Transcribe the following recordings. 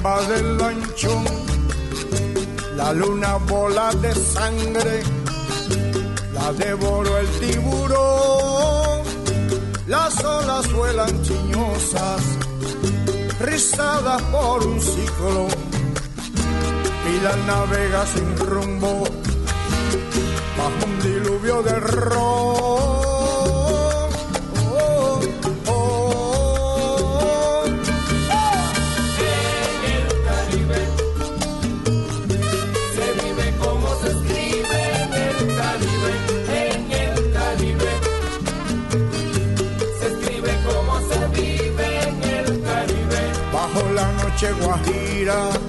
Selva invade el lanchón, la luna bola de sangre, la devoró el tiburón, las olas vuelan chiñosas, rizadas por un ciclo, y la navega sin rumbo, bajo un diluvio de ron. Noche guajira,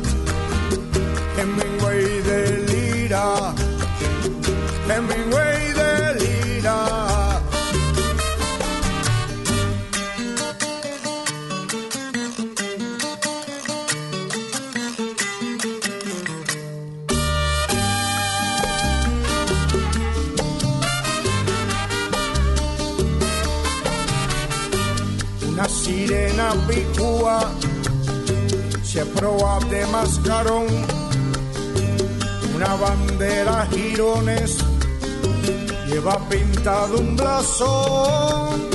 proa de mascarón, una bandera girones lleva pintado un blasón,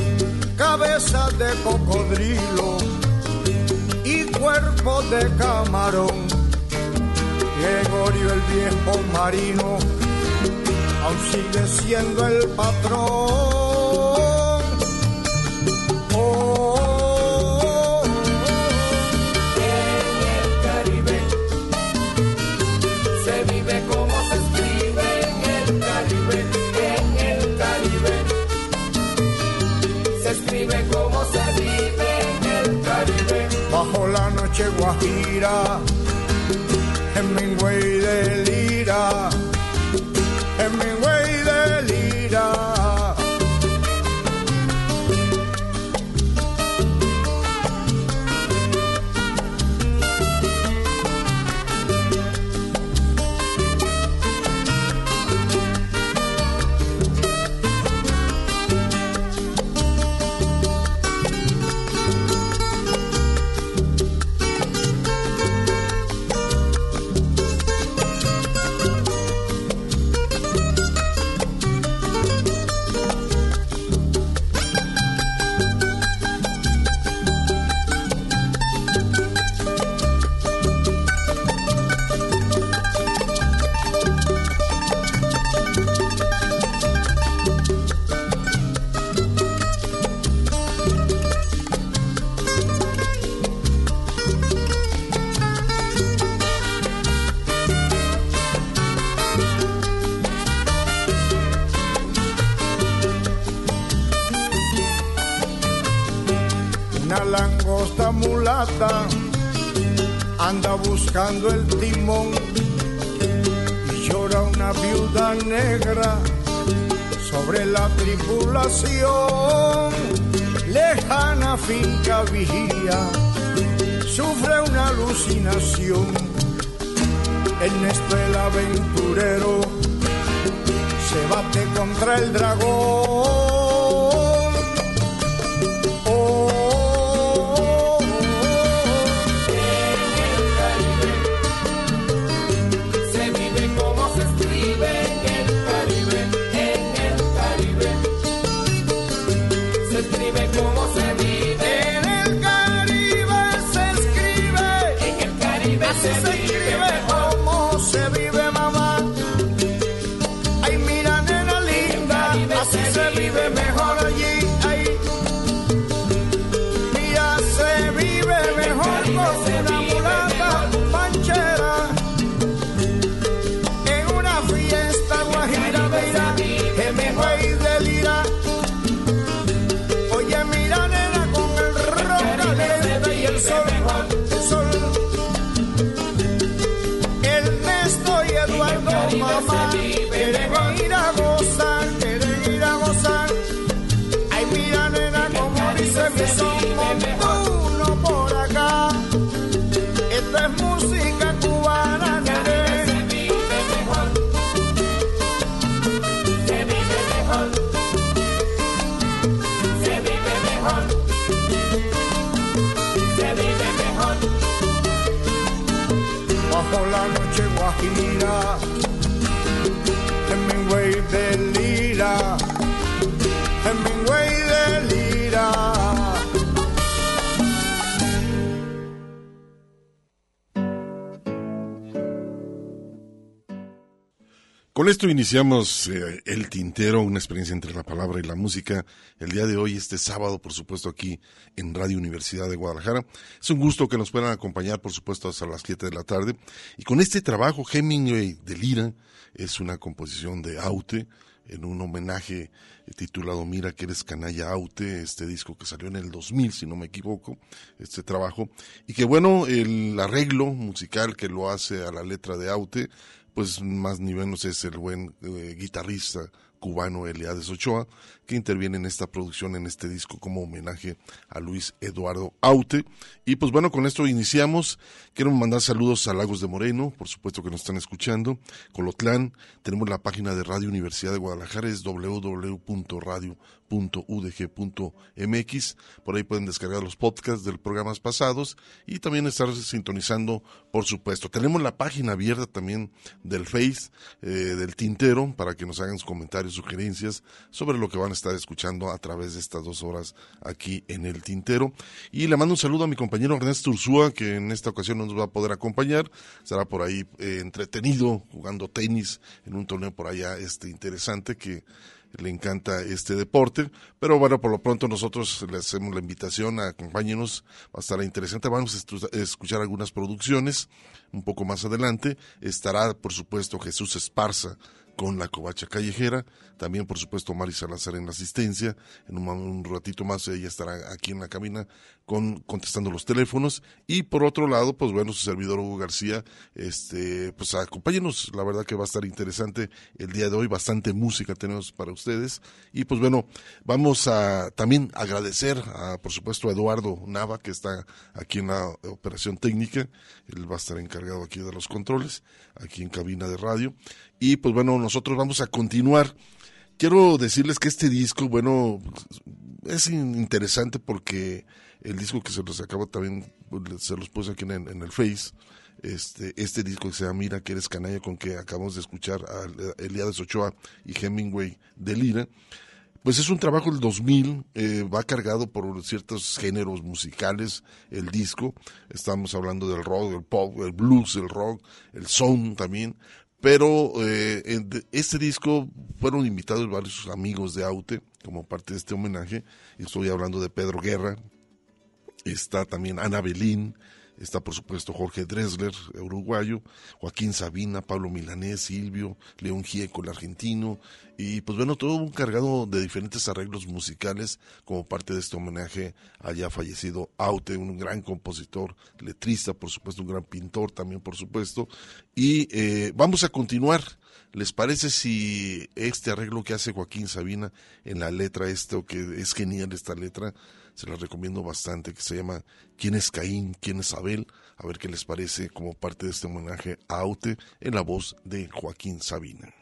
cabeza de cocodrilo y cuerpo de camarón. Gregorio el viejo marino aún sigue siendo el patrón. Noche guajira, Hemingway de el timón y llora una viuda negra sobre la tripulación. Lejana finca vigía, sufre una alucinación. Ernesto el aventurero se bate contra el dragón. Con esto iniciamos eh, El Tintero, una experiencia entre la palabra y la música. El día de hoy, este sábado, por supuesto, aquí en Radio Universidad de Guadalajara. Es un gusto que nos puedan acompañar, por supuesto, hasta las 7 de la tarde. Y con este trabajo, Hemingway de Lira, es una composición de Aute, en un homenaje eh, titulado Mira que eres canalla Aute, este disco que salió en el 2000, si no me equivoco, este trabajo. Y que bueno, el arreglo musical que lo hace a la letra de Aute, pues más ni menos es el buen eh, guitarrista cubano Eliades Ochoa, que interviene en esta producción, en este disco, como homenaje a Luis Eduardo Aute. Y pues bueno, con esto iniciamos. Quiero mandar saludos a Lagos de Moreno, por supuesto que nos están escuchando. Colotlán, tenemos la página de Radio Universidad de Guadalajara, es www.radio.udg.mx. Por ahí pueden descargar los podcasts de programas pasados y también estar sintonizando, por supuesto. Tenemos la página abierta también del Face, eh, del Tintero, para que nos hagan sus comentarios, sugerencias sobre lo que van a estar escuchando a través de estas dos horas aquí en el Tintero. Y le mando un saludo a mi compañero Ernesto Ursúa, que en esta ocasión nos va a poder acompañar. Estará por ahí eh, entretenido jugando tenis en un torneo por allá este interesante que le encanta este deporte, pero bueno, por lo pronto nosotros le hacemos la invitación a acompáñenos, va a estar interesante, vamos a escuchar algunas producciones un poco más adelante, estará por supuesto Jesús Esparza con la covacha callejera, también por supuesto Mari Salazar en la asistencia, en un, un ratito más ella estará aquí en la cabina con, contestando los teléfonos, y por otro lado, pues bueno, su servidor Hugo García, este, pues acompáñenos, la verdad que va a estar interesante el día de hoy, bastante música tenemos para ustedes, y pues bueno, vamos a también agradecer a, por supuesto, a Eduardo Nava, que está aquí en la operación técnica, él va a estar encargado aquí de los controles, aquí en cabina de radio, y pues bueno, nosotros vamos a continuar. Quiero decirles que este disco, bueno, es in- interesante porque el disco que se los acabo también, se los puse aquí en, el Face, este, este disco que se llama Mira que eres canalla, con que acabamos de escuchar a Eliades Ochoa y Hemingway de Lira, pues es un trabajo del 2000, eh, va cargado por ciertos géneros musicales, el disco, estamos hablando del rock, el pop, el blues, el rock, el sound también, pero eh, en este disco fueron invitados varios amigos de Aute como parte de este homenaje, estoy hablando de Pedro Guerra, está también Ana Belín, está por supuesto Jorge Dressler, uruguayo, Joaquín Sabina, Pablo Milanés, Silvio, León Gieco, el argentino, y pues bueno, todo un cargado de diferentes arreglos musicales como parte de este homenaje ya fallecido Aute, un gran compositor, letrista, por supuesto, un gran pintor también, por supuesto, y eh, vamos a continuar. ¿Les parece si este arreglo que hace Joaquín Sabina en la letra, esto que es genial esta letra, se la recomiendo bastante, que se llama ¿Quién es Caín? ¿Quién es Abel? A ver qué les parece como parte de este homenaje a Aute en la voz de Joaquín Sabina.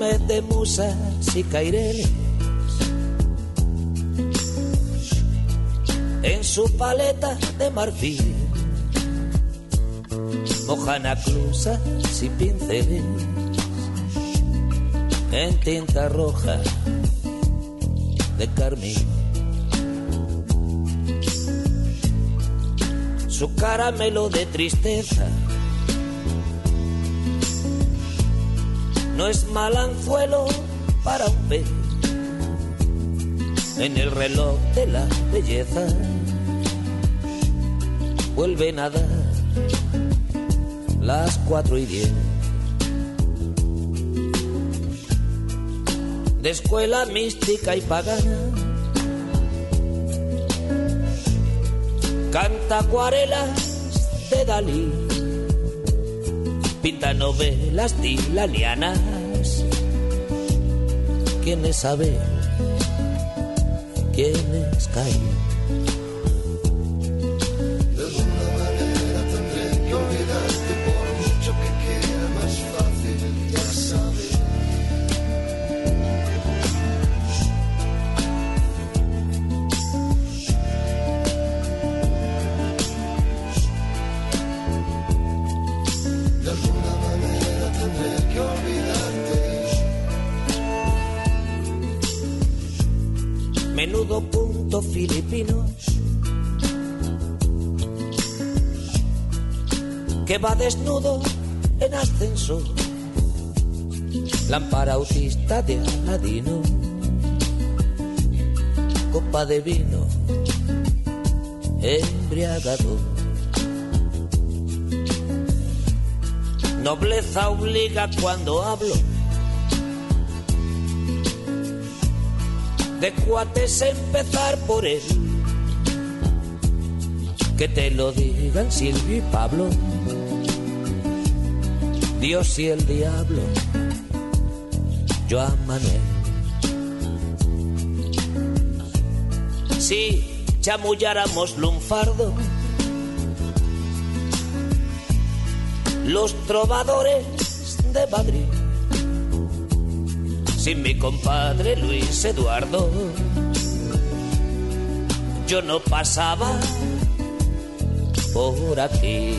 De musas y caireles. En su paleta de marfil, mojana clusas y pinceles. En tinta roja de carmín. Su caramelo de tristeza no es mal anzuelo para un pez en el reloj de la belleza vuelven a dar las cuatro y diez. De escuela mística y pagana, canta acuarelas de Dalí, pinta novelas dilanianas. ¿Quiénes saben? ¿Quiénes caen? menudo desnudo en ascenso, lámpara autista de Aladino, copa de vino, embriagado. Nobleza obliga cuando hablo de cuates empezar por él. Que te lo digan Silvio y Pablo, Dios y el diablo, yo a Manuel. Si chamulláramos lunfardo, los trovadores de Madrid sin mi compadre Luis Eduardo. Yo no pasaba por aquí.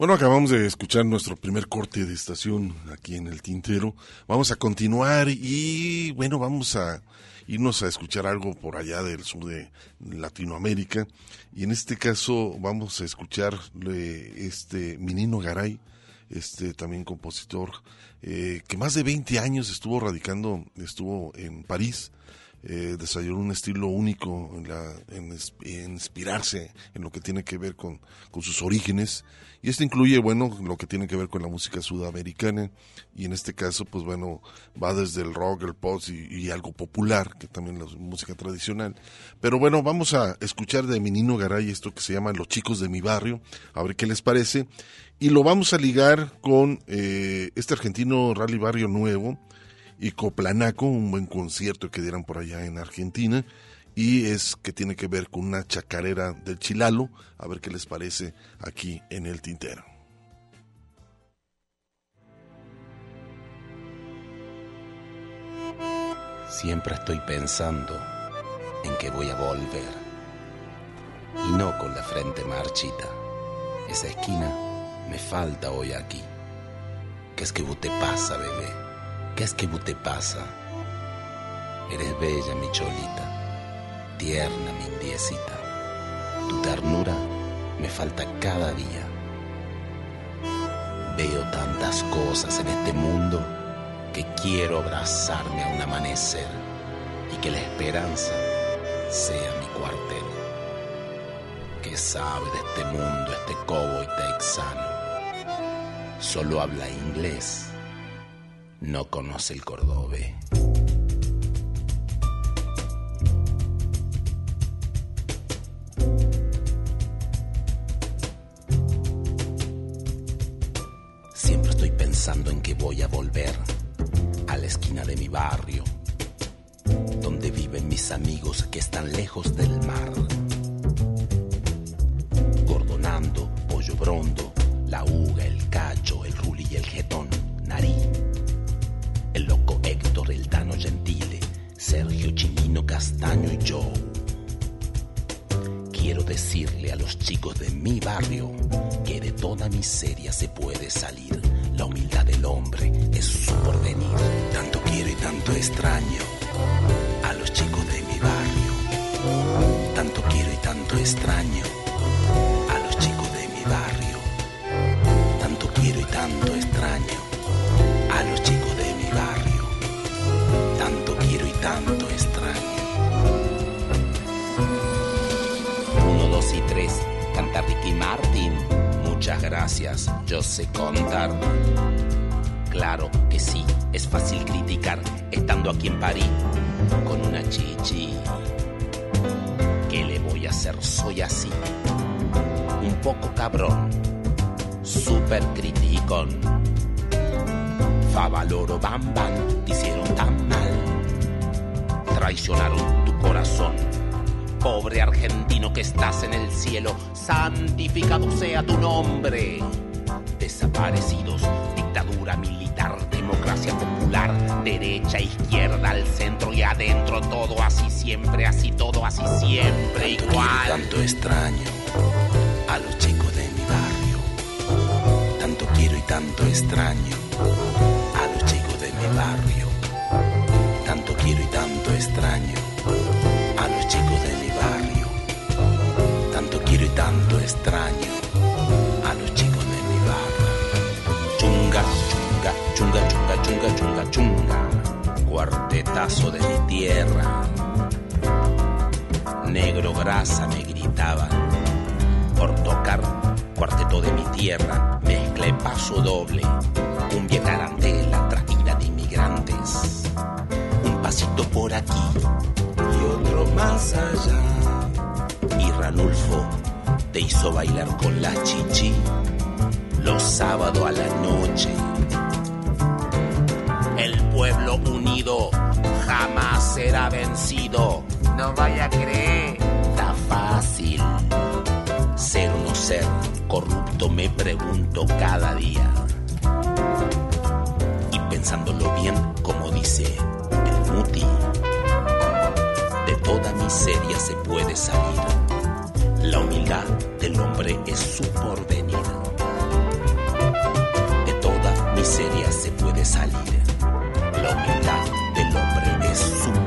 Bueno, acabamos de escuchar nuestro primer corte de estación aquí en el Tintero. Vamos a continuar y bueno, vamos a irnos a escuchar algo por allá del sur de Latinoamérica. Y en este caso vamos a escuchar este Minino Garay, este también compositor, eh, que más de 20 años estuvo radicando, estuvo en París. Eh, desarrolló un estilo único en, la, inspirarse en lo que tiene que ver con, sus orígenes. Y esto incluye bueno lo que tiene que ver con la música sudamericana. Y en este caso pues bueno va desde el rock el pop y, y algo popular que también la música tradicional. Pero bueno vamos a escuchar de Menino Garay esto que se llama Los chicos de mi barrio. A ver qué les parece. Y lo vamos a ligar con eh, este argentino Rally Barrio Nuevo y Coplanaco, un buen concierto que dieran por allá en Argentina, y es que tiene que ver con una chacarera del Chilalo, a ver qué les parece aquí en el Tintero. Siempre estoy pensando en que voy a volver. Y no con la frente marchita. Esa esquina me falta hoy aquí. ¿Qué es que vos te pasa, bebé? ¿Qué es que vos te pasa? Eres bella, mi cholita, tierna, mi indiecita. Tu ternura me falta cada día. Veo tantas cosas en este mundo que quiero abrazarme a un amanecer y que la esperanza sea mi cuartel. ¿Qué sabe de este mundo este cobo y texano? Solo habla inglés, no conoce el cordobés. Siempre estoy pensando en que voy a volver a la esquina de mi barrio, donde viven mis amigos que están lejos del mar. Gordonando, pollo brondo, la uga, el cacho, el ruli y el jetón, Nari. Sergio Chimino Castaño y yo. Quiero decirle a los chicos de mi barrio que de toda miseria se puede salir. La humildad del hombre es su porvenir. Tanto quiero y tanto extraño a los chicos de mi barrio. Tanto quiero y tanto extraño a los chicos de mi barrio. Tanto quiero y tanto extraño a los chicos tanto extraño. Uno, dos y tres, canta Ricky Martin. Muchas gracias, yo sé contar. Claro que sí, es fácil criticar estando aquí en París con una chichi. ¿Qué le voy a hacer? Soy así. Un poco cabrón, super criticón. Favaloro Bam Bam, te hicieron tan mal. Traicionaron tu corazón. Pobre argentino que estás en el cielo, santificado sea tu nombre. Desaparecidos, dictadura militar, democracia popular, derecha, izquierda, al centro y adentro, todo así siempre, así todo así siempre, Tanto igual. tanto extraño a los chicos de mi barrio. Tanto quiero y tanto extraño a los chicos de mi barrio. Tanto extraño a los chicos de mi barrio. Tanto quiero y tanto extraño a los chicos de mi barrio. Chunga, chunga, chunga, chunga, chunga, chunga, chunga. Cuartetazo de mi tierra. Negro grasa me gritaban. Por tocar cuarteto de mi tierra, mezcla y paso doble. Cumbia carantela, traída de inmigrantes. Un pasito por aquí y otro más allá. Y Ranulfo te hizo bailar con la chichi los sábados a la noche. El pueblo unido jamás será vencido. No vaya a creer, está fácil. Ser o no ser, corrupto me pregunto cada día. Y pensándolo bien, como dice toda miseria se puede salir. La humildad del hombre es su porvenir de toda miseria se puede salir. La humildad del hombre es su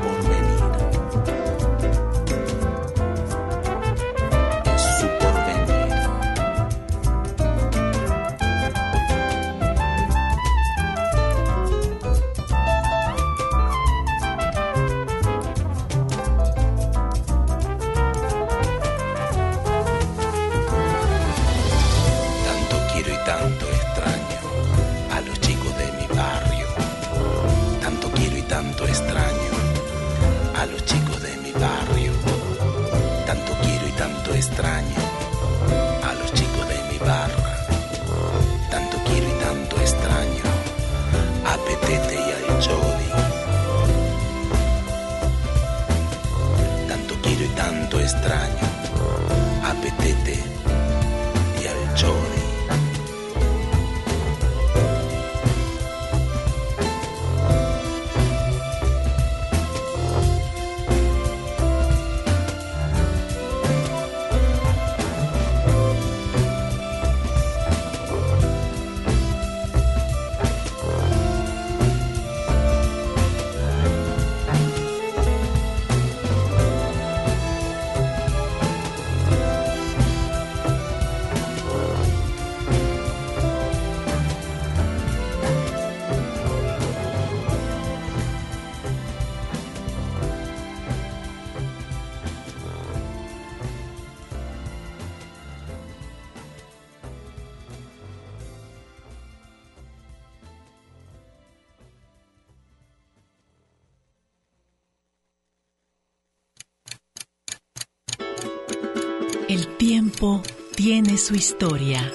tiempo tiene su historia.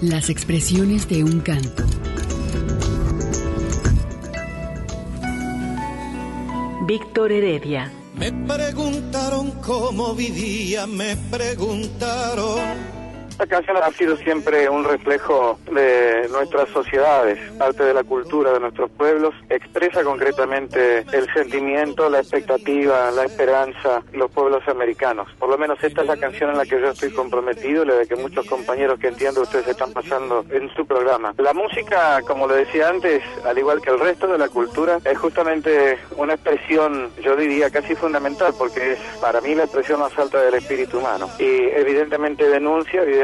Las expresiones de un canto. Víctor Heredia. Me preguntaron cómo vivía, me preguntaron esta canción ha sido siempre un reflejo de nuestras sociedades, parte de la cultura de nuestros pueblos, expresa concretamente el sentimiento, la expectativa, la esperanza de los pueblos americanos. Por lo menos esta es la canción en la que yo estoy comprometido la de que muchos compañeros que entiendo ustedes están pasando en su programa. La música, como le decía antes, al igual que el resto de la cultura, es justamente una expresión, yo diría, casi fundamental, porque es para mí la expresión más alta del espíritu humano. Y evidentemente denuncia, evidentemente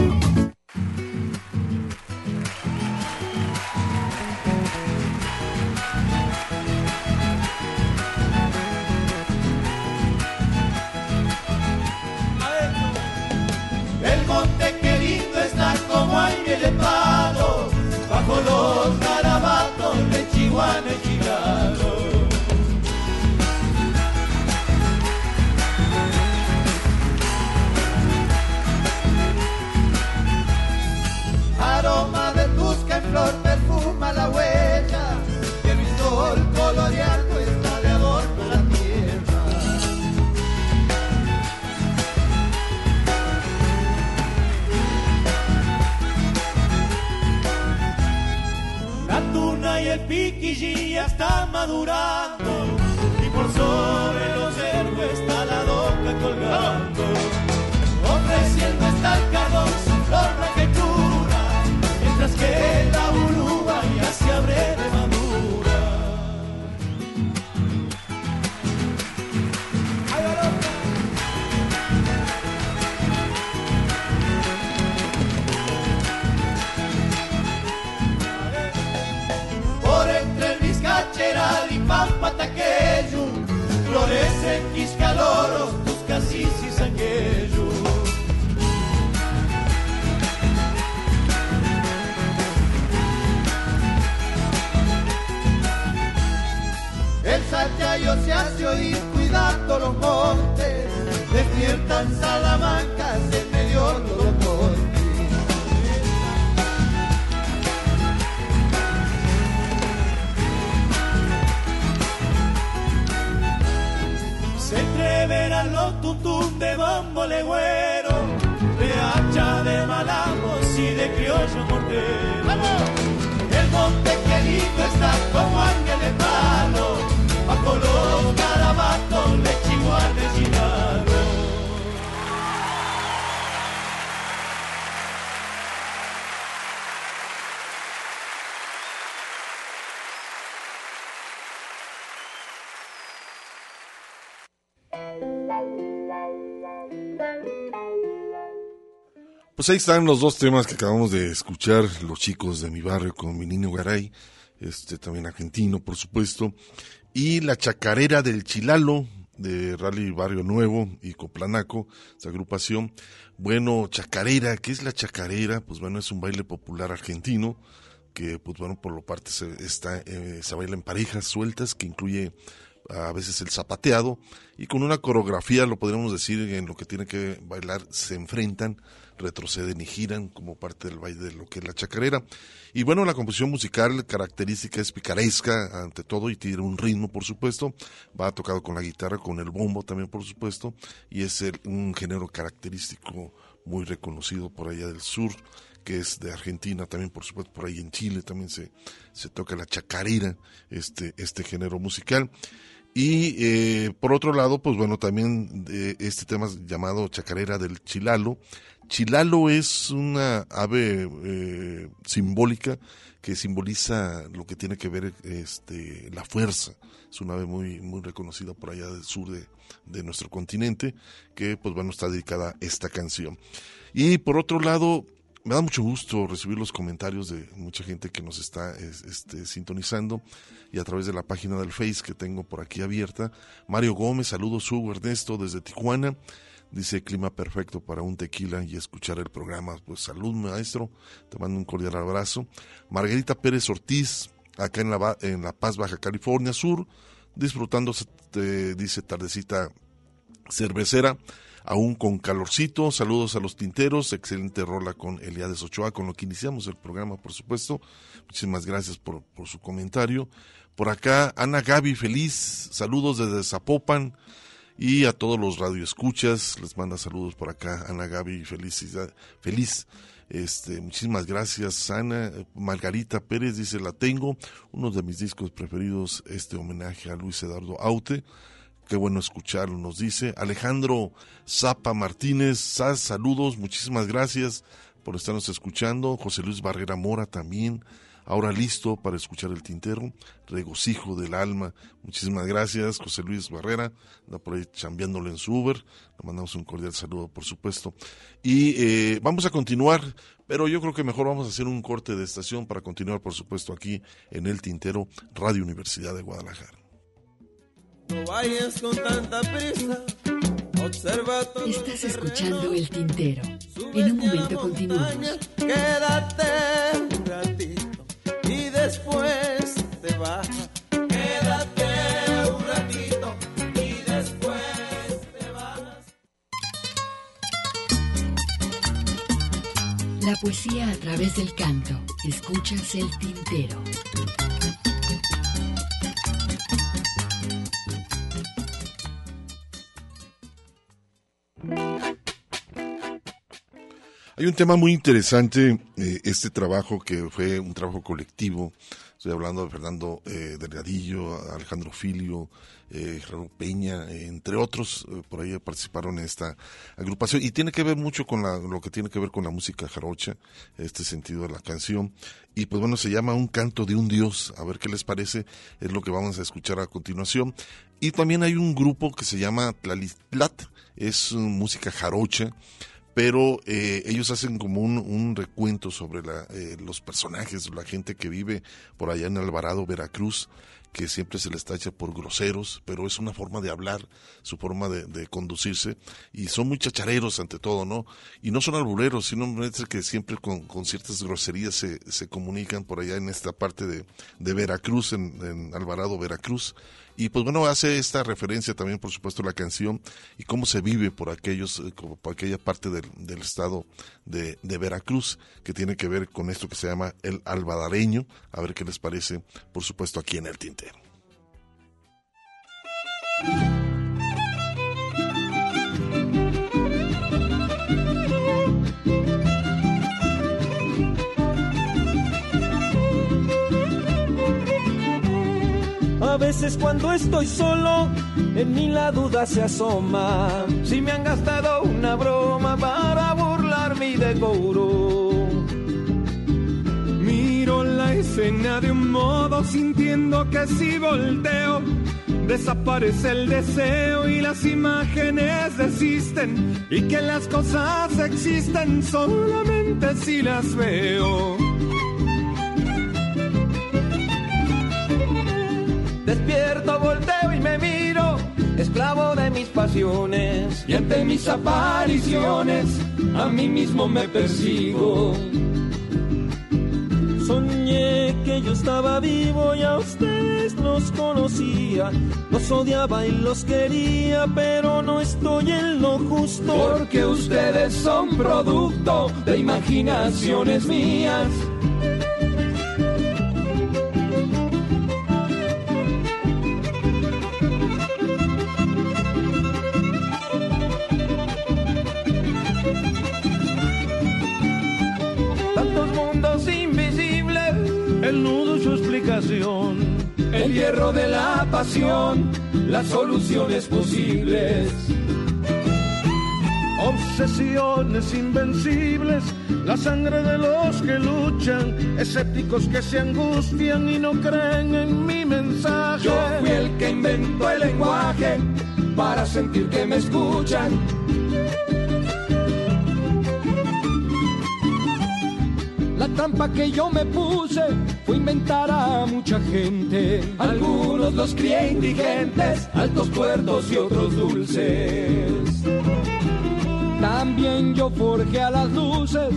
color garabato de chihuahua chicano. Aroma de tus que flor el piquillí ya está madurando. Y por sobre los héroes está la doca colgando. Ofreciendo esta malpataquejo, florecen quiscaloros, tus y sanguejo. El sachayo se hace oír cuidando los montes, despiertan Salamanca, se medio los los tuntum de bombo legüero, de hacha de malamos y de criollo mortero. El monte querido está como ángel de palo, bajo los garabatos le Pues ahí están los dos temas que acabamos de escuchar, los chicos de mi barrio con mi niño Garay, este también argentino, por supuesto, y la chacarera del Chilalo de Rally Barrio Nuevo y Coplanaco, esa agrupación. Bueno, chacarera, ¿qué es la chacarera? Pues bueno, es un baile popular argentino que, pues bueno, por lo parte se, está, eh, se baila en parejas sueltas que incluye a veces el zapateado y con una coreografía, lo podríamos decir, en lo que tiene que bailar, se enfrentan retroceden y giran como parte del baile de lo que es la chacarera. Y bueno, la composición musical característica es picaresca ante todo y tiene un ritmo, por supuesto. Va tocado con la guitarra, con el bombo también, por supuesto. Y es un género característico muy reconocido por allá del sur que es de Argentina, también por supuesto por ahí en Chile también se, se toca la chacarera, este, este género musical. Y eh, por otro lado, pues bueno, también de este tema llamado chacarera del chilalo, Chilalo es una ave eh, simbólica que simboliza lo que tiene que ver este, la fuerza. Es una ave muy, muy reconocida por allá del sur de, nuestro continente, que pues bueno, está dedicada a esta canción. Y por otro lado, me da mucho gusto recibir los comentarios de mucha gente que nos está este, sintonizando y a través de la página del Face que tengo por aquí abierta. Mario Gómez, saludos Hugo Ernesto desde Tijuana. Dice clima perfecto para un tequila y escuchar el programa. Pues salud maestro, te mando un cordial abrazo. Margarita Pérez Ortiz, acá en La, en la Paz, Baja California Sur, disfrutando, dice tardecita cervecera aún con calorcito. Saludos a los tinteros, excelente rola con Eliades Ochoa, con lo que iniciamos el programa, por supuesto. Muchísimas gracias por, su comentario. Por acá, Ana Gaby, feliz, saludos desde Zapopan y a todos los radioescuchas, les manda saludos por acá, Ana Gaby, felicidad, feliz. Este, muchísimas gracias, Ana. Margarita Pérez dice, la tengo, uno de mis discos preferidos, este homenaje a Luis Eduardo Aute. Qué bueno escucharlo, nos dice. Alejandro Zapa Martínez, saludos, muchísimas gracias por estarnos escuchando. José Luis Barrera Mora también, ahora listo para escuchar el tintero. Regocijo del alma, muchísimas gracias. José Luis Barrera, anda por ahí chambeándole en su Uber. Le mandamos un cordial saludo, por supuesto. Y eh, vamos a continuar, pero yo creo que mejor vamos a hacer un corte de estación para continuar, por supuesto, aquí en el tintero Radio Universidad de Guadalajara. No vayas con tanta prisa. Observa todo Estás escuchando el tintero. En un momento continuamos. Quédate Quédate un ratito y después te vas. La poesía a través del canto. Escuchas el tintero. Hay un tema muy interesante, eh, este trabajo que fue un trabajo colectivo. Estoy hablando de Fernando eh, Delgadillo, Alejandro Filio, eh, Gerardo Peña, entre otros, eh, por ahí participaron en esta agrupación. Y tiene que ver mucho con lo que tiene que ver con la música jarocha, este sentido de la canción. Y pues bueno, se llama Un canto de un dios. A ver qué les parece, es lo que vamos a escuchar a continuación. Y también hay un grupo que se llama Tlalitlat, es música jarocha pero eh, ellos hacen como un, recuento sobre eh, los personajes, la gente que vive por allá en Alvarado, Veracruz, que siempre se les tacha por groseros, pero es una forma de hablar, su forma de, conducirse, y son muy chachareros ante todo, ¿no? Y no son albureros, sino que siempre con, ciertas groserías se, se, comunican por allá en esta parte de, Veracruz, en Alvarado, Veracruz. Y pues bueno, hace esta referencia también, por supuesto, la canción y cómo se vive por aquellos, eh, por aquella parte del, estado de, de, Veracruz, que tiene que ver con esto que se llama el albadareño. A ver qué les parece, por supuesto, aquí en el tintero. Veces cuando estoy solo, en mí la duda se asoma. Si me han gastado una broma para burlar mi decoro. Miro la escena de un modo sintiendo que si volteo, desaparece el deseo y las imágenes desisten. Y que las cosas existen solamente si las veo. Despierto, volteo y me miro, esclavo de mis pasiones. Y ante mis apariciones, a mí mismo me persigo. Soñé que yo estaba vivo y a ustedes los conocía. Los odiaba y los quería, pero no estoy en lo justo. Porque ustedes son producto de imaginaciones mías. El nudo su explicación, el hierro de la pasión, las soluciones posibles. Obsesiones invencibles, la sangre de los que luchan, escépticos que se angustian y no creen en mi mensaje. Yo fui el que inventó el lenguaje para sentir que me escuchan trampa que yo me puse fue inventar a mucha gente. Algunos los crié indigentes, altos puertos y otros dulces. También yo forjé a las luces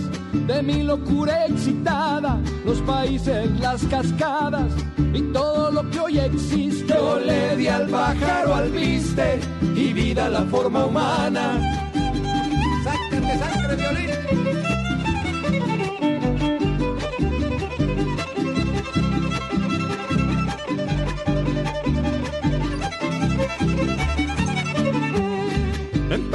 de mi locura excitada, los países, las cascadas y todo lo que hoy existe. Yo le di al pájaro al viste y vida a la forma humana. Sácate sangre, violín.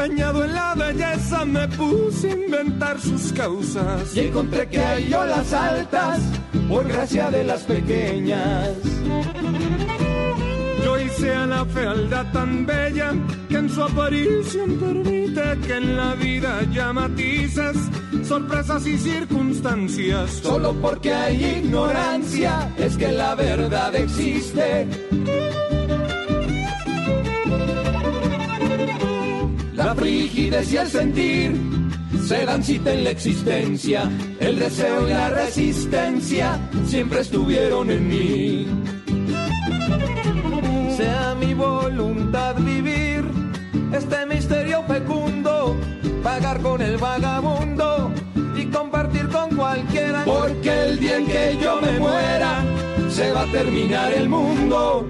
Empeñado en la belleza me puse a inventar sus causas y encontré que hay las altas por gracia de las pequeñas. Yo hice a la fealdad tan bella que en su aparición permite que en la vida haya matices, sorpresas y circunstancias. Solo porque hay ignorancia es que la verdad existe. La frigidez y el sentir se dan cita en la existencia. El deseo y la resistencia siempre estuvieron en mí. Sea mi voluntad vivir este misterio fecundo, pagar con el vagabundo y compartir con cualquiera. Porque el día en que yo me muera, se va a terminar el mundo.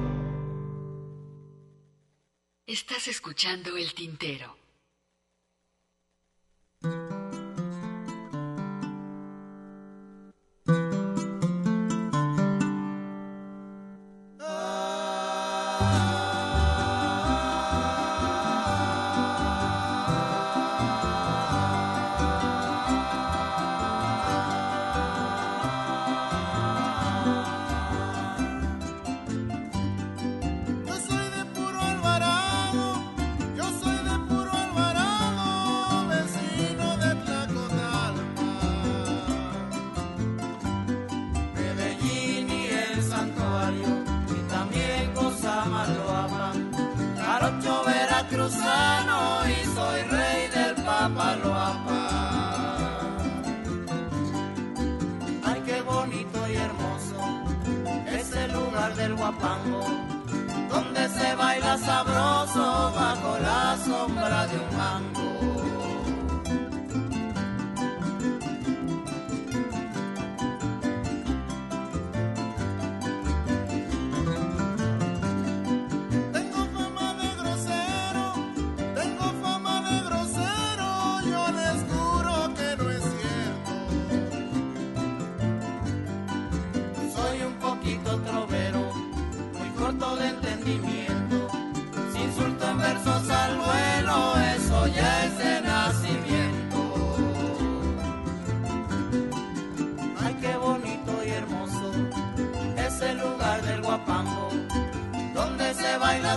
Estás escuchando el tintero. Donde se baila sabroso bajo la sombra de un mango.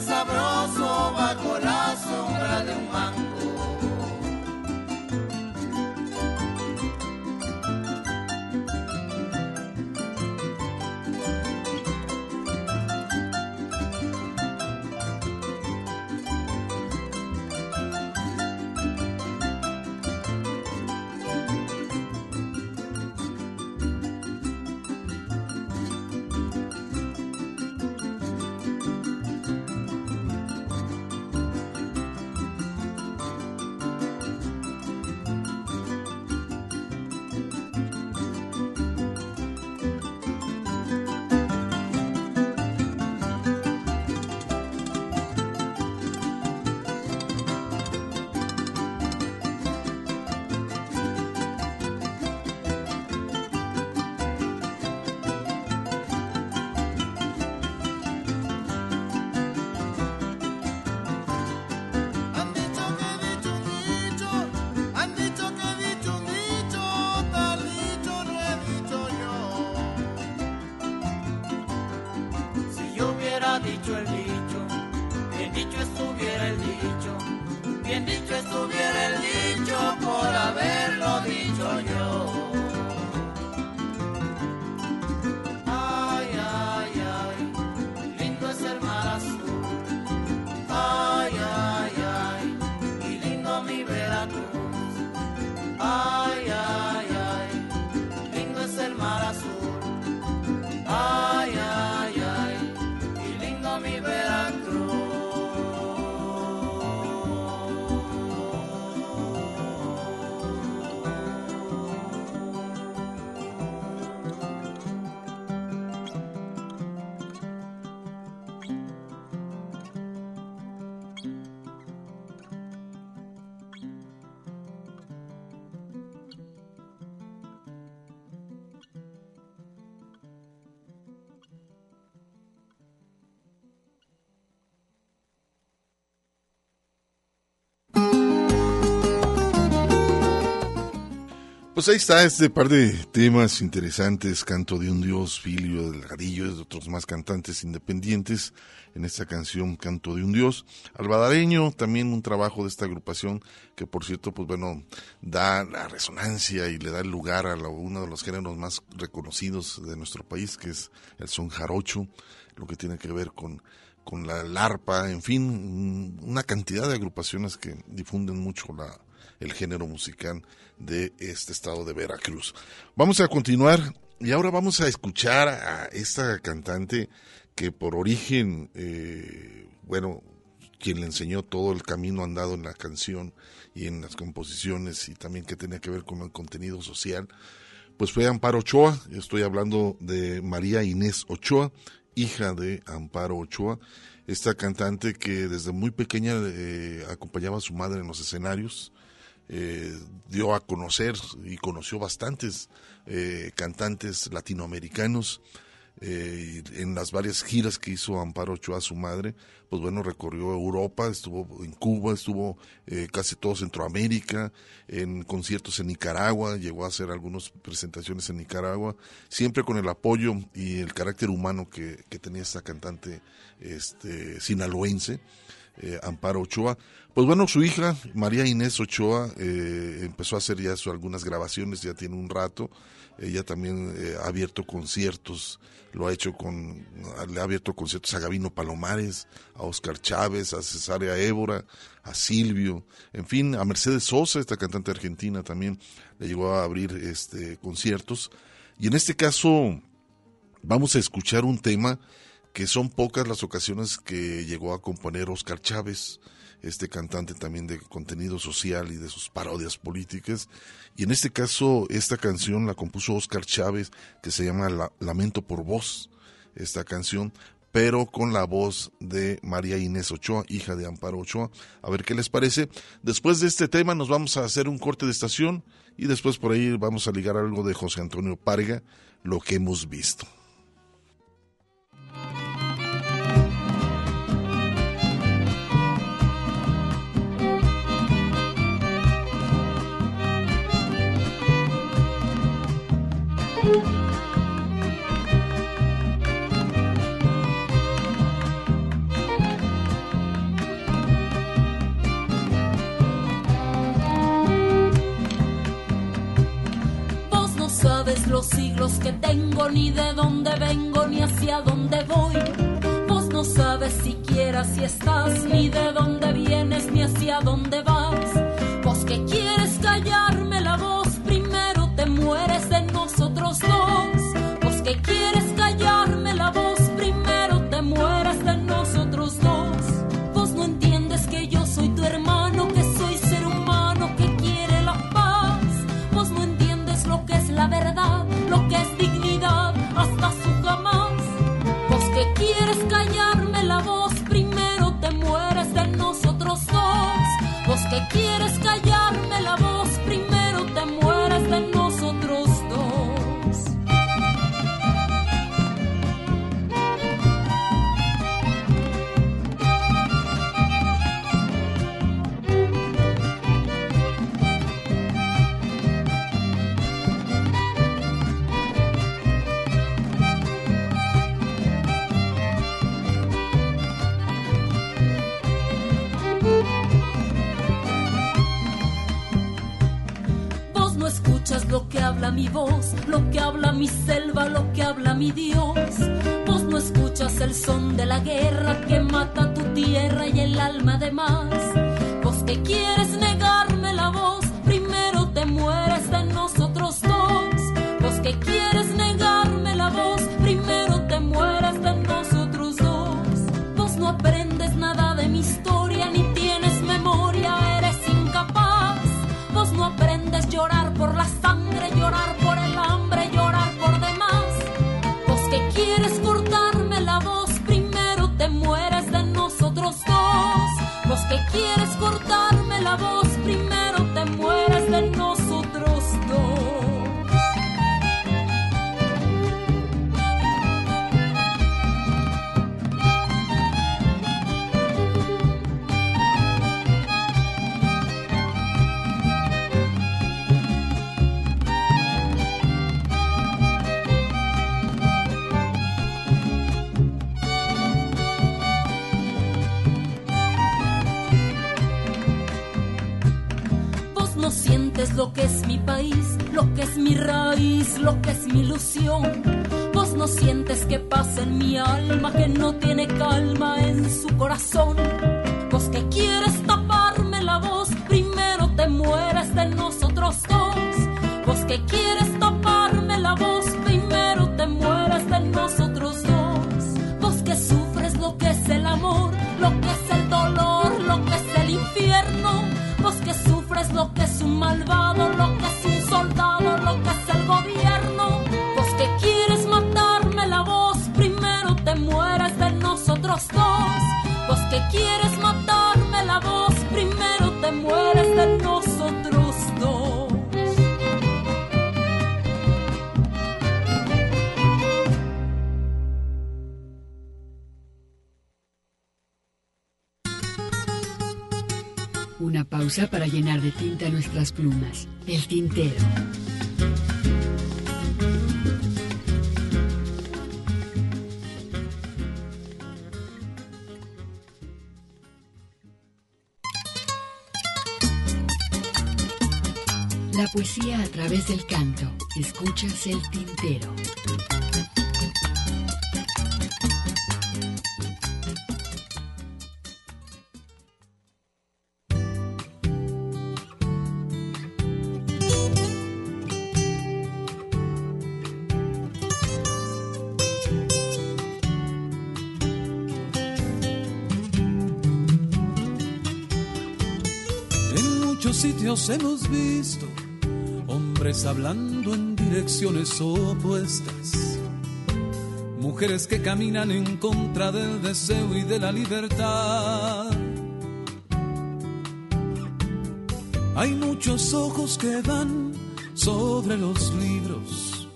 Sabroso Pues ahí está este par de temas interesantes, Canto de un Dios, Filio del Garillo, de otros más cantantes independientes en esta canción Canto de un Dios. Albadareño, también un trabajo de esta agrupación que por cierto, pues bueno, da la resonancia y le da el lugar a uno de los géneros más reconocidos de nuestro país, que es el son jarocho, lo que tiene que ver con con la larpa, en fin, una cantidad de agrupaciones que difunden mucho la, el género musical de este estado de Veracruz. Vamos a continuar y ahora vamos a escuchar a esta cantante que por origen, eh, bueno, quien le enseñó todo el camino andado en la canción y en las composiciones y también que tenía que ver con el contenido social, pues fue Amparo Ochoa, estoy hablando de María Inés Ochoa, hija de Amparo Ochoa, esta cantante que desde muy pequeña eh, acompañaba a su madre en los escenarios, eh, dio a conocer y conoció bastantes eh, cantantes latinoamericanos. Eh, en las varias giras que hizo Amparo Ochoa, su madre, pues bueno, recorrió Europa, estuvo en Cuba, estuvo casi todo Centroamérica, en conciertos en Nicaragua, llegó a hacer algunas presentaciones en Nicaragua, siempre con el apoyo y el carácter humano que, tenía esta cantante este, sinaloense. Amparo Ochoa. Pues bueno, su hija, María Inés Ochoa, eh, empezó a hacer ya algunas grabaciones, ya tiene un rato. Ella también eh, ha abierto conciertos, lo ha hecho con, le ha abierto conciertos a Gabino Palomares, a Oscar Chávez, a Cesárea Évora, a Silvio, en fin, a Mercedes Sosa, esta cantante argentina también le llegó a abrir este conciertos. Y en este caso vamos a escuchar un tema que son pocas las ocasiones que llegó a componer Oscar Chávez, este cantante también de contenido social y de sus parodias políticas. Y en este caso, esta canción la compuso Oscar Chávez, que se llama Lamento por Voz, esta canción, pero con la voz de María Inés Ochoa, hija de Amparo Ochoa. A ver qué les parece. Después de este tema nos vamos a hacer un corte de estación y después por ahí vamos a ligar algo de José Antonio Parga, lo que hemos visto. Los siglos que tengo, ni de dónde vengo, ni hacia dónde voy. Vos no sabes siquiera si estás, ni de dónde vienes, ni hacia dónde vas. Vos que quieres callarme la voz, primero te mueres de nosotros dos. Vos que quieres que quieres callarme habla mi voz, lo que habla mi selva, lo que habla mi Dios. Vos no escuchas el son de la guerra que mata tu tierra y el alma de más. Vos que quieres negarme la voz, primero te mueres de nosotros dos. Vos que quieres negarme la voz, primero te mueres de nosotros dos. Vos no aprendes nada de mi historia, Vos no sientes que pasa en mi alma, que no tiene calma en su corazón. Nuestras plumas. El tintero. La poesía a través del canto. Escuchas el tintero. Hemos visto hombres hablando en direcciones opuestas. Mujeres que caminan en contra del deseo y de la libertad. Hay muchos ojos que van sobre los libros.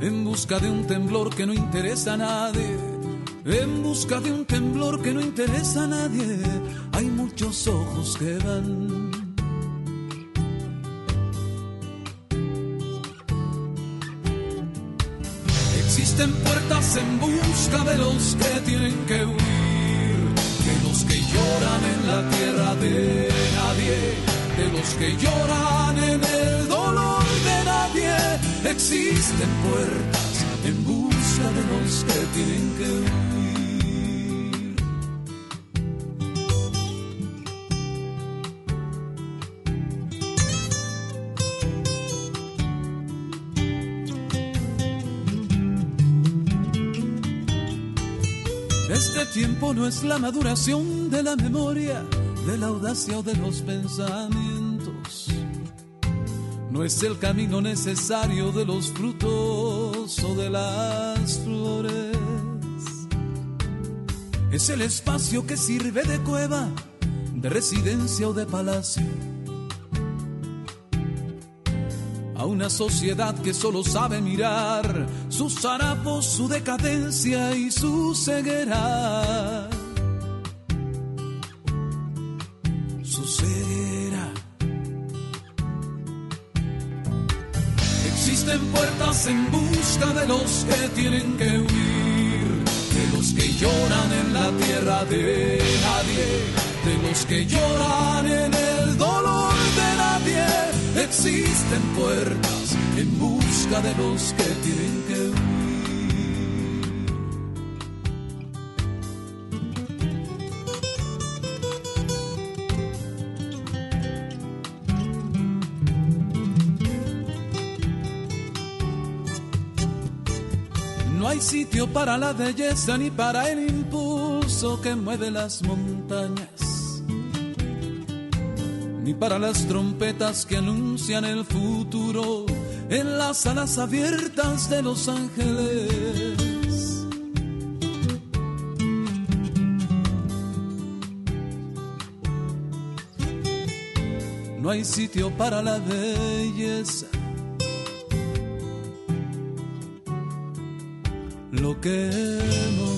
En busca de un temblor que no interesa a nadie. En busca de un temblor que no interesa a nadie. Muchos ojos que van. Existen puertas en busca de los que tienen que huir, de los que lloran en la tierra de nadie, de los que lloran en el dolor de nadie. Existen puertas en busca de los que tienen que huir. Tiempo no es la maduración de la memoria, de la audacia o de los pensamientos. No es el camino necesario de los frutos o de las flores. Es el espacio que sirve de cueva, de residencia o de palacio. Una sociedad que solo sabe mirar sus harapos, su decadencia y su ceguera. Su ceguera. Existen puertas en busca de los que tienen que huir, de los que lloran en la tierra de nadie, de los que lloran en el dolor. Existen puertas en busca de los que tienen que huir. No hay sitio para la belleza ni para el impulso que mueve las montañas, ni para las trompetas que anuncian el futuro en las alas abiertas de los ángeles. No hay sitio para la belleza. Lo que hemos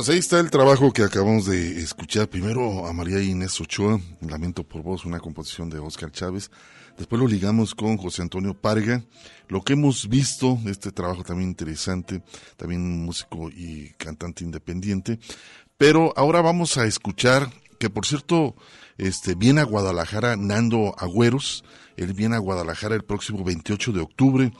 pues ahí está el trabajo que acabamos de escuchar. Primero a María Inés Ochoa, Lamento por Vos, una composición de Oscar Chávez. Después lo ligamos con José Antonio Parga. Lo que hemos visto, este trabajo también interesante, también músico y cantante independiente. Pero ahora vamos a escuchar, que por cierto, este, viene a Guadalajara Nando Agüeros. Él viene a Guadalajara el próximo 28 de octubre.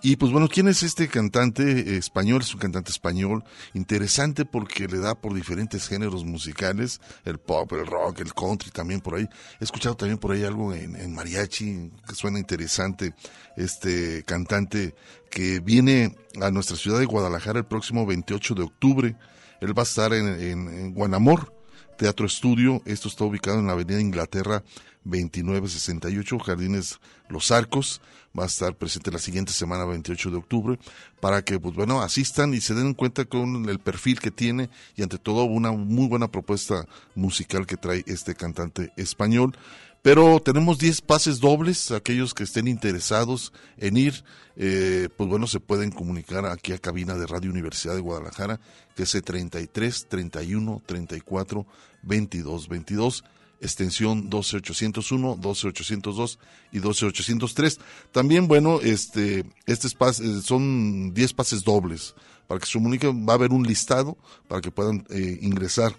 Y pues bueno, ¿quién es este cantante español? Es un cantante español interesante porque le da por diferentes géneros musicales, el pop, el rock, el country también por ahí. He escuchado también por ahí algo en, mariachi que suena interesante. Este cantante que viene a nuestra ciudad de Guadalajara el próximo 28 de octubre. Él va a estar en, en Guanamor, Teatro Estudio. Esto está ubicado en la Avenida Inglaterra 2968, Jardines Los Arcos. Va a estar presente la siguiente semana, 28 de octubre, para que, pues bueno, asistan y se den cuenta con el perfil que tiene y ante todo una muy buena propuesta musical que trae este cantante español. Pero tenemos 10 pases dobles, aquellos que estén interesados en ir, eh, pues bueno, se pueden comunicar aquí a cabina de Radio Universidad de Guadalajara, que es 33 31 34 22 22 extensión 12801, 12802 y 12803. También, bueno, este, este espacio, son 10 pases dobles. Para que se comuniquen, va a haber un listado para que puedan eh, ingresar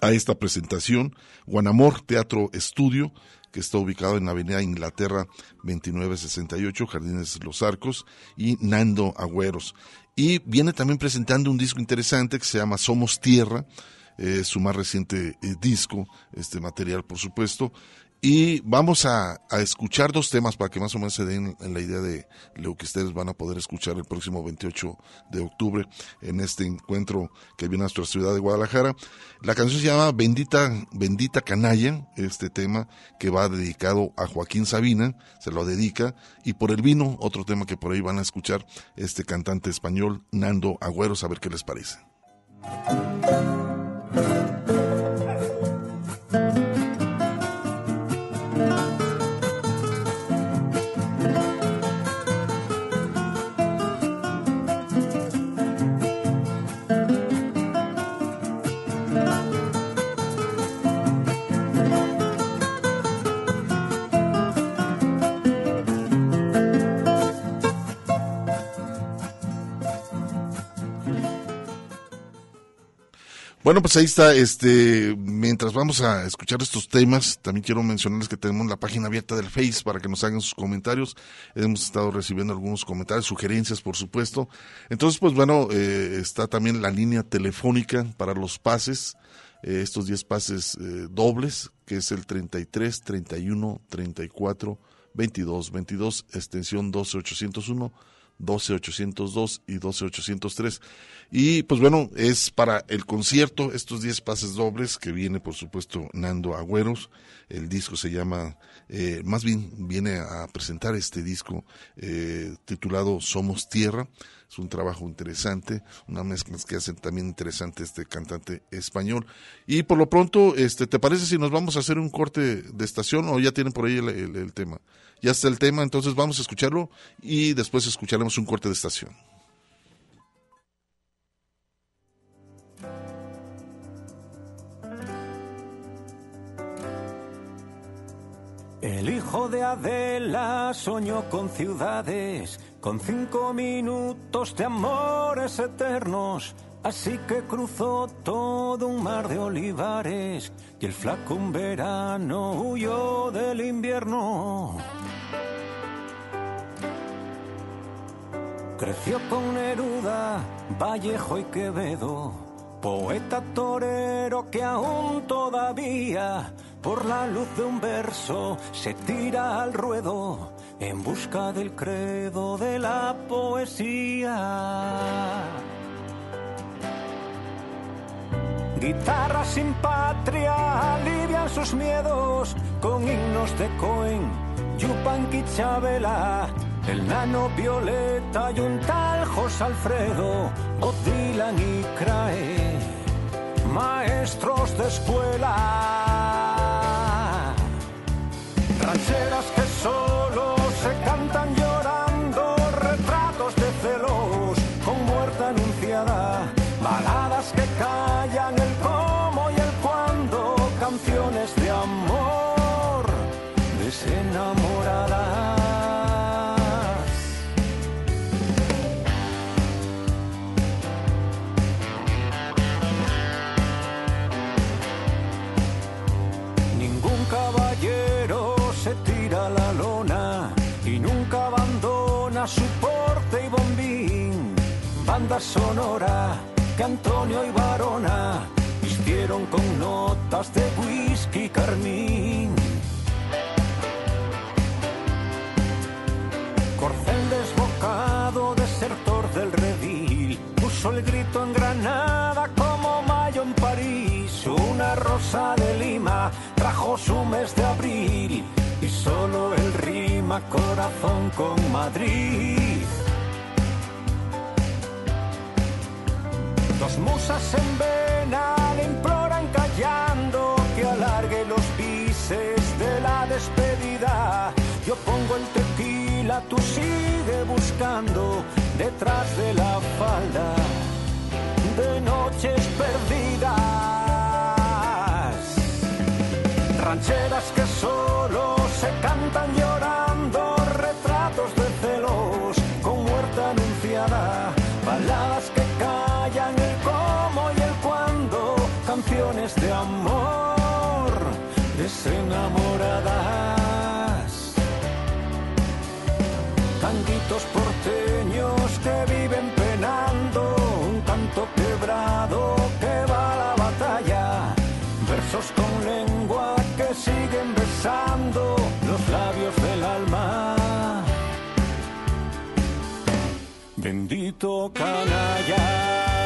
a esta presentación. Guanamor Teatro Estudio, que está ubicado en la Avenida Inglaterra 2968, Jardines Los Arcos, y Nando Agüeros. Y viene también presentando un disco interesante que se llama Somos Tierra, su más reciente eh, disco, este material por supuesto. Y vamos a, escuchar dos temas para que más o menos se den en la idea de lo que ustedes van a poder escuchar el próximo 28 de octubre en este encuentro que viene a nuestra ciudad de Guadalajara. La canción se llama Bendita, Bendita Canalla, este tema que va dedicado a Joaquín Sabina, se lo dedica, y por el vino, otro tema que por ahí van a escuchar este cantante español, Nando Agüero, a ver qué les parece. Thank you. Bueno, pues ahí está, este, mientras vamos a escuchar estos temas, también quiero mencionarles que tenemos la página abierta del Face para que nos hagan sus comentarios. Hemos estado recibiendo algunos comentarios, sugerencias, por supuesto. Entonces, pues bueno, eh, está también la línea telefónica para los pases, eh, estos 10 pases eh, dobles, que es el 33, 31, 34, 22, 22, extensión 12801 12802 y 12803. Y pues bueno, es para el concierto, estos 10 pases dobles que viene por supuesto Nando Agüeros. El disco se llama, eh, más bien viene a presentar este disco eh, titulado Somos Tierra. Es un trabajo interesante, una mezcla que hacen también interesante este cantante español. Y por lo pronto, este, ¿te parece si nos vamos a hacer un corte de estación o ya tienen por ahí el tema? Ya está el tema, entonces vamos a escucharlo y después escucharemos un corte de estación. El hijo de Adela soñó con ciudades, con cinco minutos de amores eternos. Así que cruzó todo un mar de olivares y el flaco un verano huyó del invierno. Creció con Neruda, Vallejo y Quevedo, poeta torero que aún todavía por la luz de un verso se tira al ruedo en busca del credo de la poesía. Guitarra sin patria alivian sus miedos con himnos de Cohen, Yupanqui Chabela el nano Violeta y un tal José Alfredo, Bob y Crae, maestros de escuela. que solo se cantan llorando, retratos de celos con muerte anunciada, baladas que callan el cómo y el cuándo, canciones de amor desenamorado. Sonora que Antonio y Barona vistieron con notas de whisky carmín. Corcel desbocado, desertor del redil, puso el grito en Granada como mayo en París. Una rosa de Lima trajo su mes de abril y solo el rima corazón con Madrid. Dos musas en vena le imploran callando que alargue los bises de la despedida. Yo pongo el tequila, tú sigue buscando detrás de la falda de noches perdidas. Rancheras que solo se cantan llorando, desenamoradas. Tanguitos porteños que viven penando, un canto quebrado que va a la batalla, versos con lengua que siguen besando los labios del alma. Bendito canalla.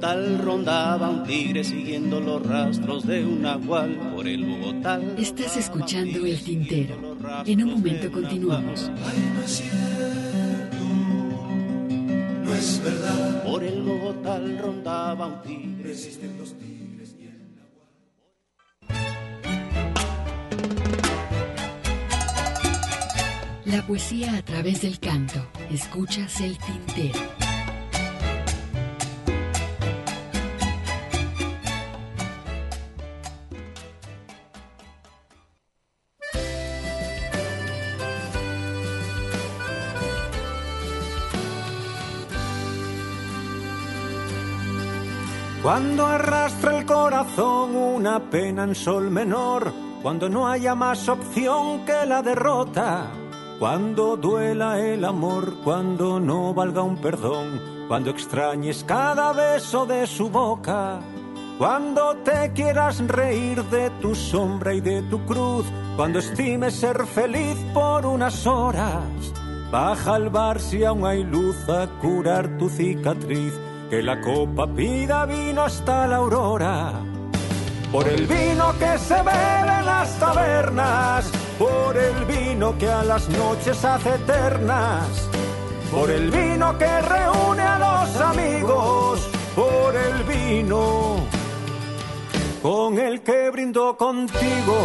Por el Bogotá rondaba un tigre siguiendo los rastros de un nahual. Por el Bogotá. Estás escuchando El Tintero. En un momento continuamos. no es cierto, no es verdad. Por el Bogotá rondaba un tigre. Existen los tigres y el La poesía a través del canto. Escuchas El Tintero. Cuando arrastra el corazón una pena en sol menor, cuando no haya más opción que la derrota, cuando duela el amor, cuando no valga un perdón, cuando extrañes cada beso de su boca, cuando te quieras reír de tu sombra y de tu cruz, cuando estimes ser feliz por unas horas, baja al bar si aún hay luz a curar tu cicatriz que la copa pida vino hasta la aurora. Por el vino que se bebe en las tabernas, por el vino que a las noches hace eternas, por el vino que reúne a los amigos, por el vino con el que brindo contigo.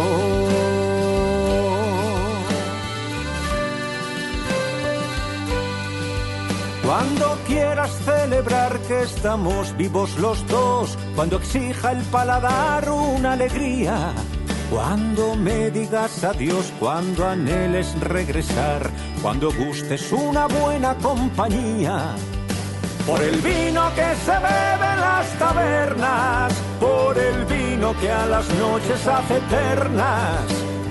Cuando quieras celebrar que estamos vivos los dos, cuando exija el paladar una alegría, cuando me digas adiós, cuando anheles regresar, cuando gustes una buena compañía. Por el vino que se bebe en las tabernas, por el vino que a las noches hace eternas,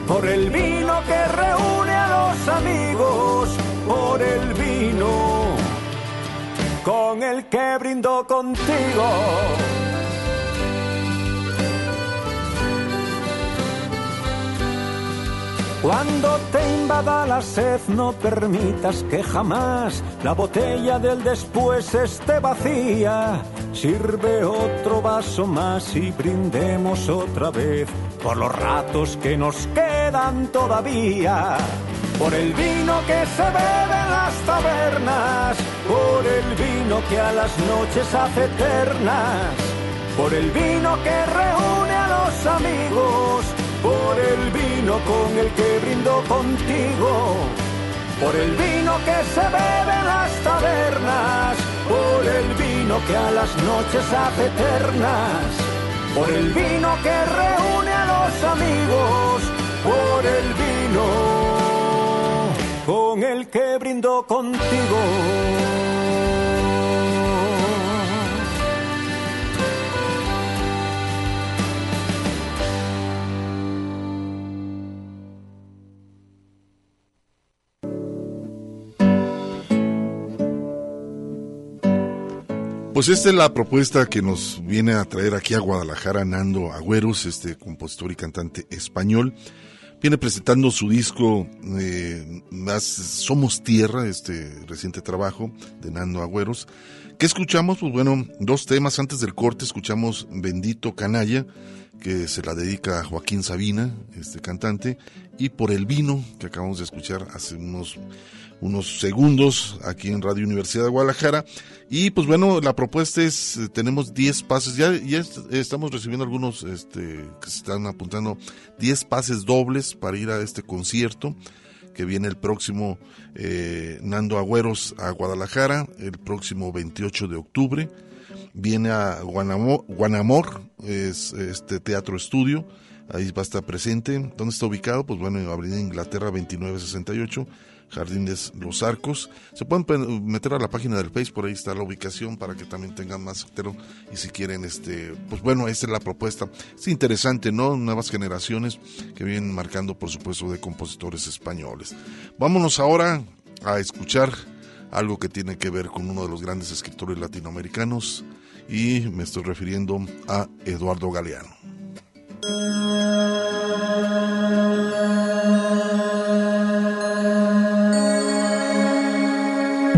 por el vino que reúne a los amigos, por el vino con el que brindo contigo. Cuando te invada la sed no permitas que jamás la botella del después esté vacía. Sirve otro vaso más y brindemos otra vez por los ratos que nos quedan todavía. Por el vino que se bebe en las tabernas, por el vino que a las noches hace eternas, por el vino que reúne a los amigos por el vino con el que brindo contigo, por el vino que se bebe en las tabernas, por el vino que a las noches hace eternas, por el vino que reúne a los amigos, por el vino con el que brindo contigo. Pues esta es la propuesta que nos viene a traer aquí a Guadalajara Nando Agüeros, este compositor y cantante español. Viene presentando su disco eh, más Somos Tierra, este reciente trabajo de Nando Agüeros. ¿Qué escuchamos? Pues bueno, dos temas. Antes del corte escuchamos Bendito Canalla, que se la dedica a Joaquín Sabina, este cantante, y Por el Vino, que acabamos de escuchar hace unos unos segundos aquí en Radio Universidad de Guadalajara. Y pues bueno, la propuesta es, eh, tenemos 10 pases, ya, ya estamos recibiendo algunos este, que se están apuntando 10 pases dobles para ir a este concierto que viene el próximo eh, Nando Agüeros a Guadalajara, el próximo 28 de octubre. Viene a Guanamor, es este teatro estudio, ahí va a estar presente. ¿Dónde está ubicado? Pues bueno, en Avenida Inglaterra 2968 Jardines Los Arcos. Se pueden meter a la página del Face, por ahí está la ubicación para que también tengan más certero. Y si quieren, este, pues bueno, esta es la propuesta. Es interesante, ¿no? Nuevas generaciones que vienen marcando, por supuesto, de compositores españoles. Vámonos ahora a escuchar algo que tiene que ver con uno de los grandes escritores latinoamericanos y me estoy refiriendo a Eduardo Galeano.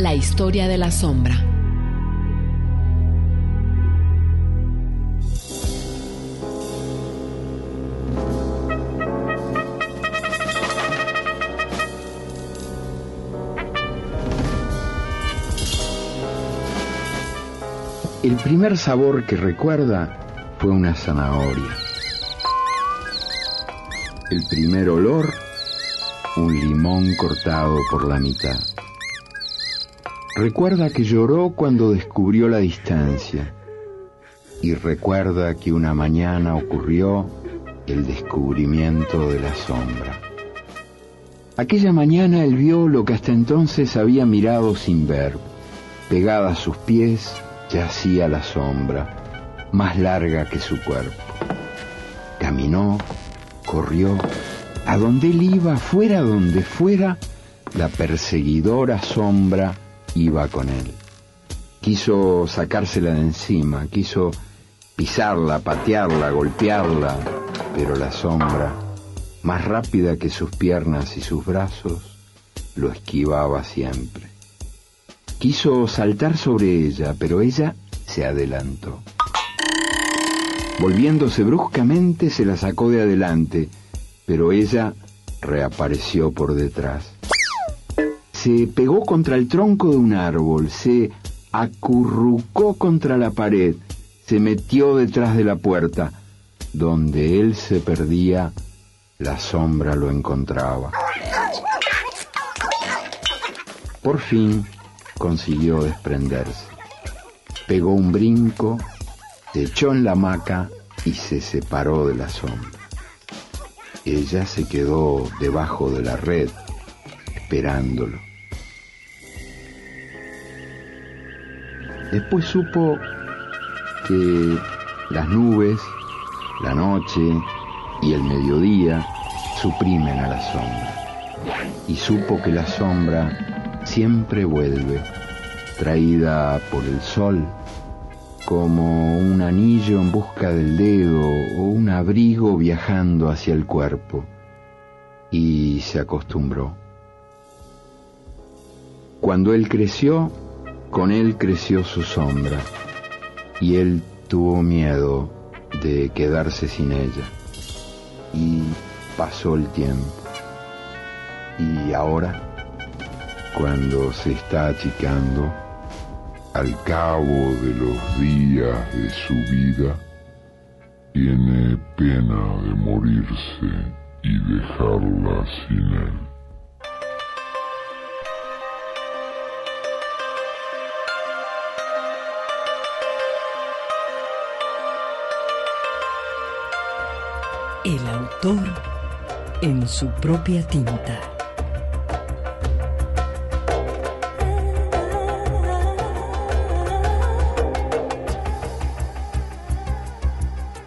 La historia de la sombra. El primer sabor que recuerda fue una zanahoria. El primer olor, un limón cortado por la mitad. Recuerda que lloró cuando descubrió la distancia y recuerda que una mañana ocurrió el descubrimiento de la sombra. Aquella mañana él vio lo que hasta entonces había mirado sin ver. Pegada a sus pies yacía la sombra, más larga que su cuerpo. Caminó, corrió, a donde él iba, fuera donde fuera, la perseguidora sombra iba con él. Quiso sacársela de encima, quiso pisarla, patearla, golpearla, pero la sombra, más rápida que sus piernas y sus brazos, lo esquivaba siempre. Quiso saltar sobre ella, pero ella se adelantó. Volviéndose bruscamente se la sacó de adelante, pero ella reapareció por detrás se pegó contra el tronco de un árbol, se acurrucó contra la pared, se metió detrás de la puerta. Donde él se perdía, la sombra lo encontraba. Por fin consiguió desprenderse. Pegó un brinco, se echó en la hamaca y se separó de la sombra. ella se quedó debajo de la red, esperándolo. Después supo que las nubes, la noche y el mediodía suprimen a la sombra. Y supo que la sombra siempre vuelve, traída por el sol, como un anillo en busca del dedo o un abrigo viajando hacia el cuerpo. Y se acostumbró. Cuando él creció, con él creció su sombra y él tuvo miedo de quedarse sin ella. Y pasó el tiempo. Y ahora, cuando se está achicando, al cabo de los días de su vida, tiene pena de morirse y dejarla sin él. En su propia tinta.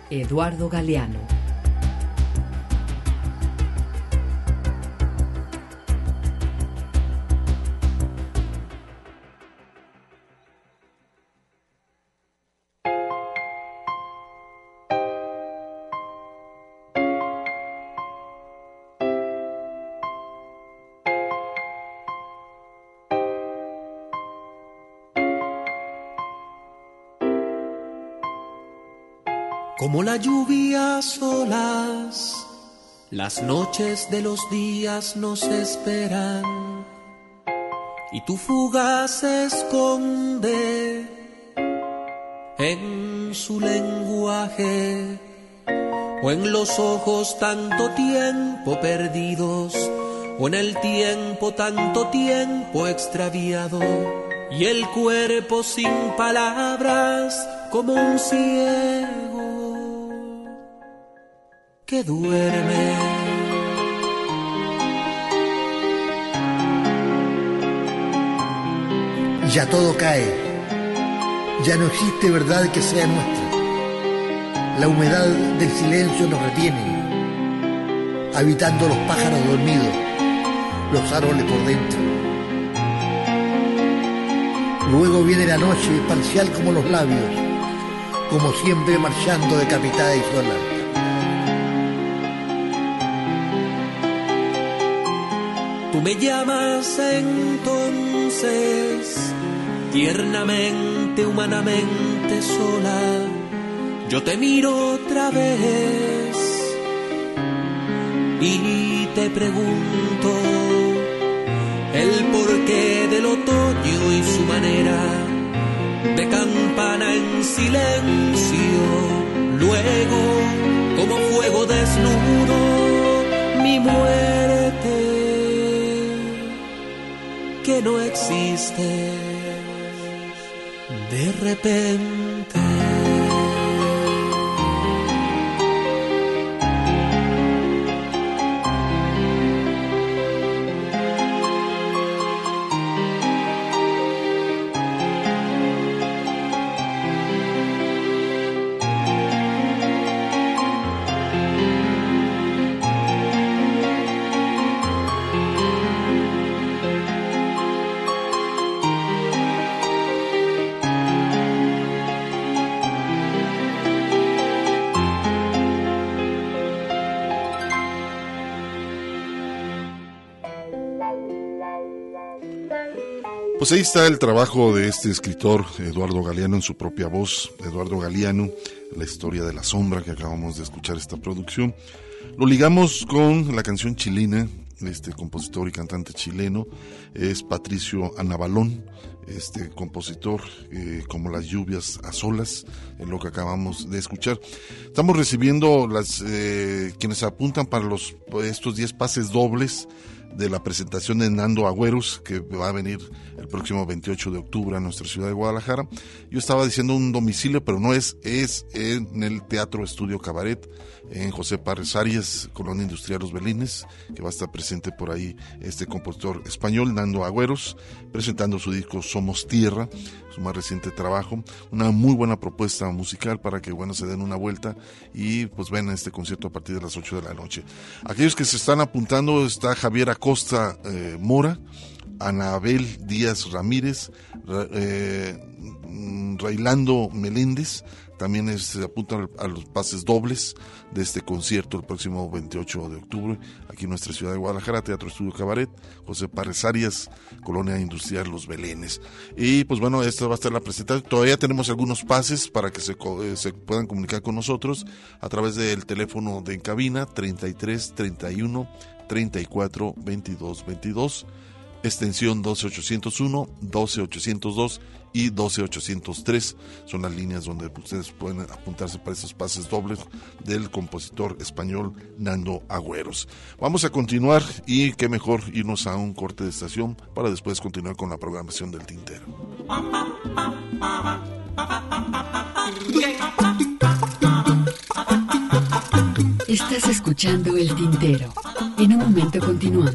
Eduardo Galeano. Como la lluvia solas, las noches de los días nos esperan. Y tu fuga se esconde en su lenguaje o en los ojos tanto tiempo perdidos o en el tiempo tanto tiempo extraviado. Y el cuerpo sin palabras como un cielo que duerme. Ya todo cae, ya no existe verdad que sea nuestra. La humedad del silencio nos retiene, habitando los pájaros dormidos, los árboles por dentro. Luego viene la noche, parcial como los labios, como siempre marchando decapitada y sola. Me llamas entonces, tiernamente, humanamente sola. Yo te miro otra vez y te pregunto el porqué del otoño y su manera de campana en silencio. Luego, como fuego desnudo, mi muerte que no existe de repente. Pues ahí está el trabajo de este escritor Eduardo Galeano en su propia voz, Eduardo Galeano, la historia de la sombra que acabamos de escuchar esta producción. Lo ligamos con la canción chilena, este compositor y cantante chileno es Patricio Anabalón, este compositor eh, como las lluvias a solas, en lo que acabamos de escuchar. Estamos recibiendo las eh, quienes apuntan para los estos 10 pases dobles de la presentación de Nando Agüeros, que va a venir el próximo 28 de octubre a nuestra ciudad de Guadalajara. Yo estaba diciendo un domicilio, pero no es, es en el Teatro Estudio Cabaret, en José Párez Arias, Colonia Industrial Los Belines, que va a estar presente por ahí este compositor español, Nando Agüeros, presentando su disco Somos Tierra, su más reciente trabajo. Una muy buena propuesta musical para que, bueno, se den una vuelta y pues ven este concierto a partir de las 8 de la noche. Aquellos que se están apuntando está Javier Acosta eh, Mora, Anabel Díaz Ramírez, eh, Railando Meléndez, también se apuntan a los pases dobles de este concierto el próximo 28 de octubre aquí en nuestra ciudad de Guadalajara, Teatro Estudio Cabaret, José Párez Arias, Colonia Industrial Los Belénes. Y pues bueno, esta va a estar la presentación. Todavía tenemos algunos pases para que se, eh, se puedan comunicar con nosotros a través del teléfono de en cabina 33 31 34 22 22 extensión 12801, 12802 y 12803. Son las líneas donde ustedes pueden apuntarse para esos pases dobles del compositor español Nando Agüeros. Vamos a continuar y qué mejor irnos a un corte de estación para después continuar con la programación del tintero. Estás escuchando el tintero. En un momento continuamos.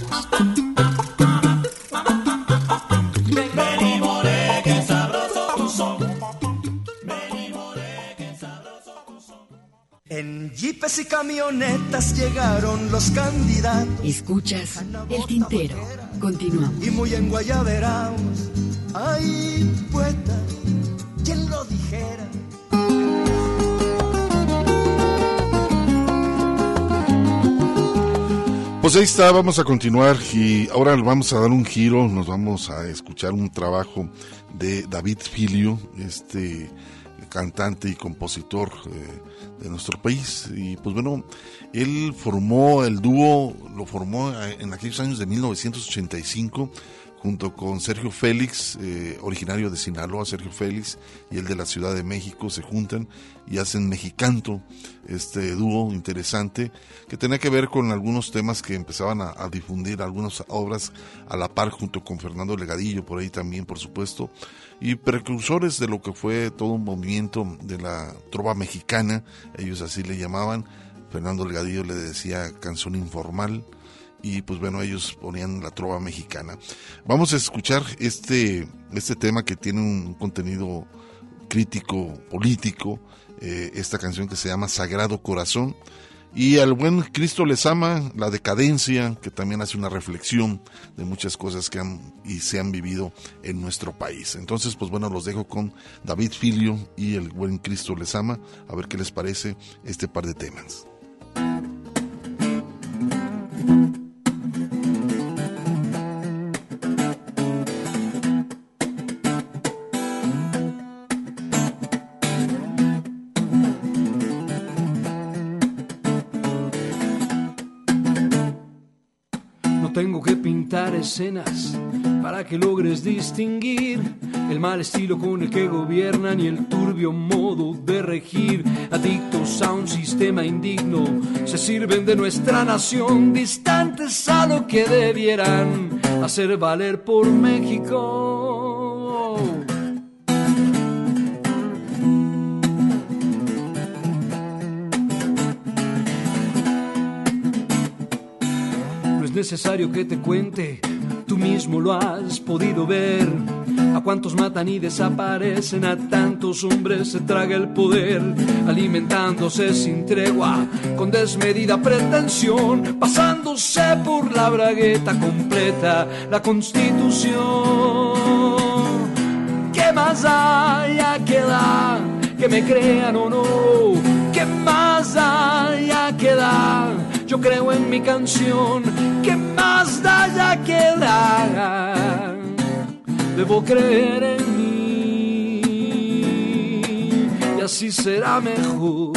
En jeepes y camionetas llegaron los candidatos. Escuchas el tintero. Continuamos. Y muy en Guayaberaos. Ay, poeta, ¿quién lo dijera? Pues ahí está, vamos a continuar y ahora vamos a dar un giro, nos vamos a escuchar un trabajo de David Filio, este cantante y compositor eh, de nuestro país. Y pues bueno, él formó el dúo, lo formó en aquellos años de 1985 junto con Sergio Félix, eh, originario de Sinaloa, Sergio Félix, y el de la Ciudad de México, se juntan y hacen Mexicanto, este dúo interesante, que tenía que ver con algunos temas que empezaban a, a, difundir, algunas obras a la par junto con Fernando Legadillo, por ahí también, por supuesto, y precursores de lo que fue todo un movimiento de la trova mexicana, ellos así le llamaban, Fernando Legadillo le decía canción informal, y pues bueno, ellos ponían la trova mexicana. Vamos a escuchar este, este tema que tiene un contenido crítico, político, eh, esta canción que se llama Sagrado Corazón. Y al buen Cristo les ama, la decadencia, que también hace una reflexión de muchas cosas que han y se han vivido en nuestro país. Entonces, pues bueno, los dejo con David Filio y el buen Cristo les ama, a ver qué les parece este par de temas. Escenas para que logres distinguir el mal estilo con el que gobiernan y el turbio modo de regir. Adictos a un sistema indigno, se sirven de nuestra nación, distantes a lo que debieran hacer valer por México. Necesario que te cuente, tú mismo lo has podido ver. A cuantos matan y desaparecen, a tantos hombres se traga el poder, alimentándose sin tregua, con desmedida pretensión, pasándose por la bragueta completa, la constitución. ¿Qué más haya que dar? Que me crean o no, Yo creo en mi canción, que más da ya que dar? Debo creer en mí y así será mejor.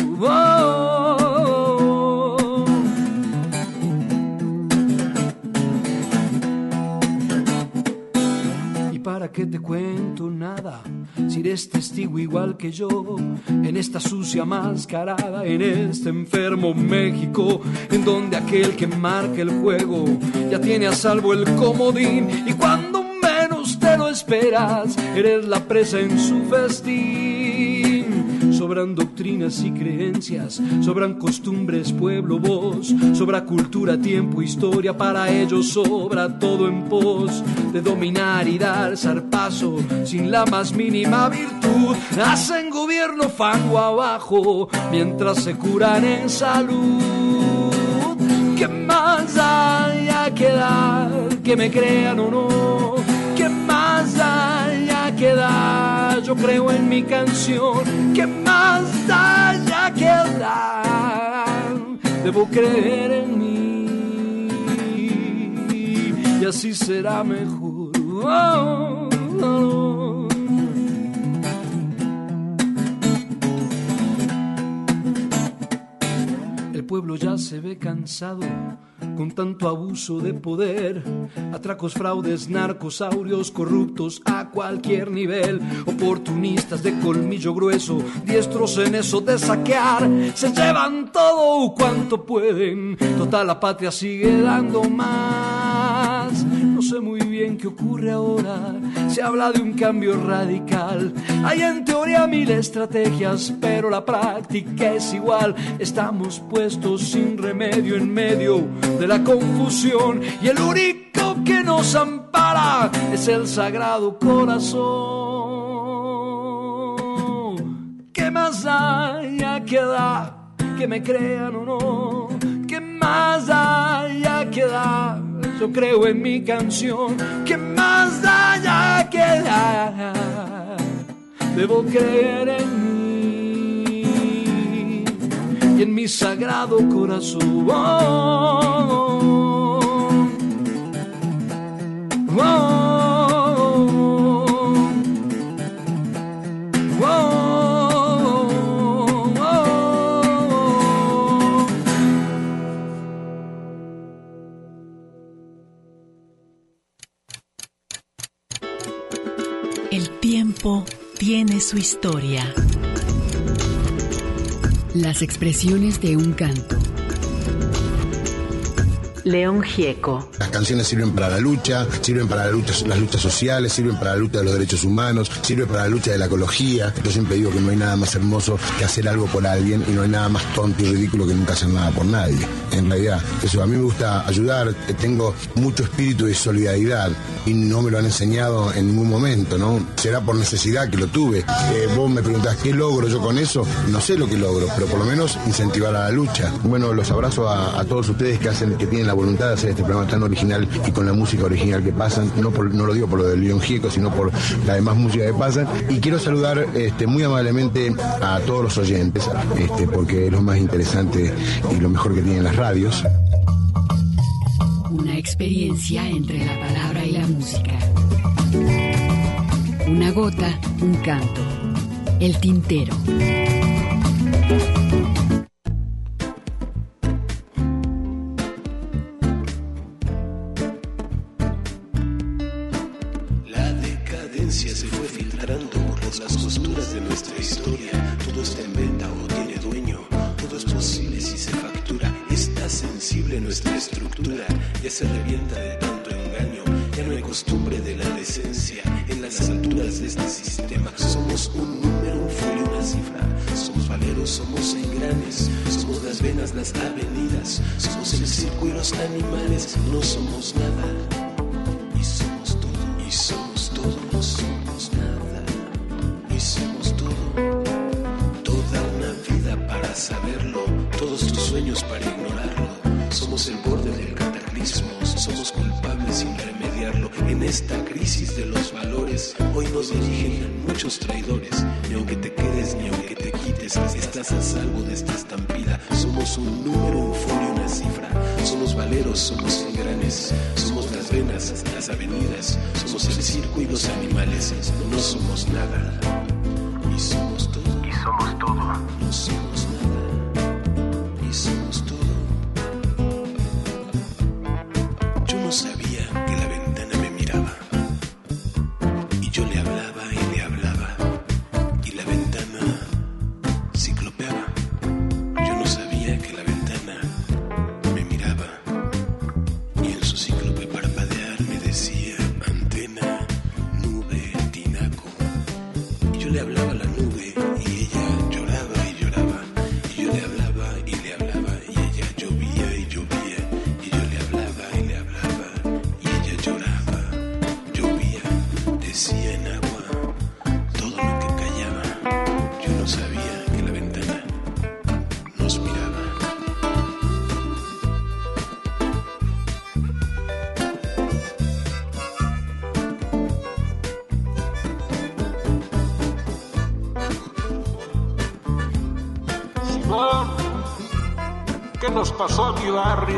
Para qué te cuento nada, si eres testigo igual que yo, en esta sucia mascarada, en este enfermo México, en donde aquel que marca el juego ya tiene a salvo el comodín y cuando menos te lo esperas, eres la presa en su festín. Sobran doctrinas y creencias, sobran costumbres, pueblo, voz, sobra cultura, tiempo, historia, para ellos sobra todo en pos de dominar y dar zarpazo sin la más mínima virtud. Hacen gobierno fango abajo mientras se curan en salud. ¿Qué más haya que dar? Que me crean o no. ¿Qué más haya que dar? Yo creo en mi canción. ¿Qué más haya que dar? Debo creer en mí. Y así será mejor. El pueblo ya se ve cansado con tanto abuso de poder, atracos, fraudes, narcosaurios, corruptos a cualquier nivel, oportunistas de colmillo grueso, diestros en eso de saquear, se llevan todo cuanto pueden, total la patria sigue dando más. No sé muy bien qué ocurre ahora, se habla de un cambio radical, hay en teoría mil estrategias, pero la práctica es igual, estamos puestos sin remedio en medio de la confusión y el único que nos ampara es el sagrado corazón. ¿Qué más haya que dar? Que me crean o no. ¿Qué más haya que dar? Yo creo en mi canción. ¿Qué más haya que dar? Debo creer en mí y en mi sagrado corazón. El tiene su historia. Las expresiones de un canto. León Gieco. Las canciones sirven para la lucha, sirven para la lucha, las luchas sociales, sirven para la lucha de los derechos humanos, sirven para la lucha de la ecología. Yo siempre digo que no hay nada más hermoso que hacer algo por alguien y no hay nada más tonto y ridículo que nunca hacer nada por nadie. En realidad, eso a mí me gusta ayudar, tengo mucho espíritu de solidaridad y no me lo han enseñado en ningún momento, ¿no? Será por necesidad que lo tuve. Eh, vos me preguntás, ¿qué logro yo con eso? No sé lo que logro, pero por lo menos incentivar a la lucha. Bueno, los abrazo a, todos ustedes que hacen, que tienen la voluntad de hacer este programa tan original y con la música original que pasan, no, no lo digo por lo del León Gieco, sino por la demás música que pasan. Y quiero saludar este, muy amablemente a todos los oyentes, este, porque es lo más interesante y lo mejor que tienen las radios. Una experiencia entre la palabra y la música. Una gota, un canto. El tintero. Sensible nuestra estructura. Ya se revienta de tanto engaño. Ya no hay costumbre de la decencia. En las alturas de este sistema somos un número, un folio, una cifra. Somos valeros, somos engranes. Somos las venas, las avenidas. Somos el circo y los animales. No somos nada. Y somos todo, y somos todo, no somos nada, y somos todo. Toda una vida para saberlo, todos tus sueños para. Somos el borde del cataclismo, somos culpables sin remediarlo. En esta crisis de los valores, hoy nos dirigen muchos traidores. Ni aunque te quedes, ni aunque te quites, estás a salvo de esta estampida. Somos un número, un folio, una cifra. Somos valeros, somos engranes, somos las venas, las avenidas, somos el circo y los animales. No somos nada. Y somos todo. Y somos todo. No somos nos pasó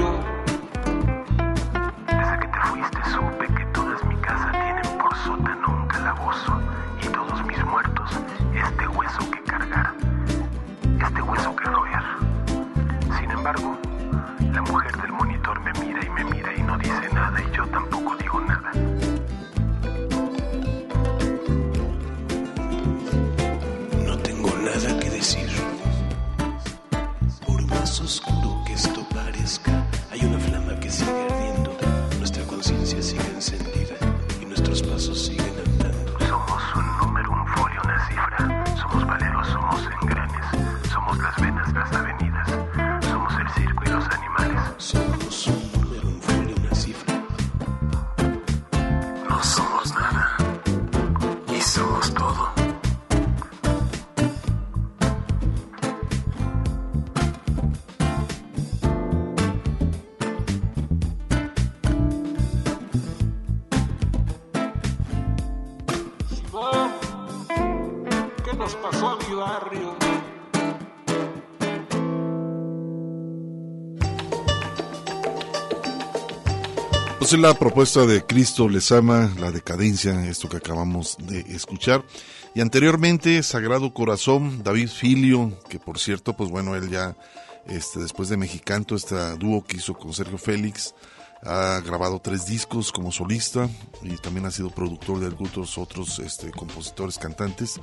Pues es la propuesta de Cristo les ama, la decadencia, esto que acabamos de escuchar. Y anteriormente, Sagrado Corazón, David Filio, que por cierto, pues bueno, él ya, este, después de Mexicanto, este dúo que hizo con Sergio Félix, ha grabado tres discos como solista y también ha sido productor de algunos otros este, compositores, cantantes.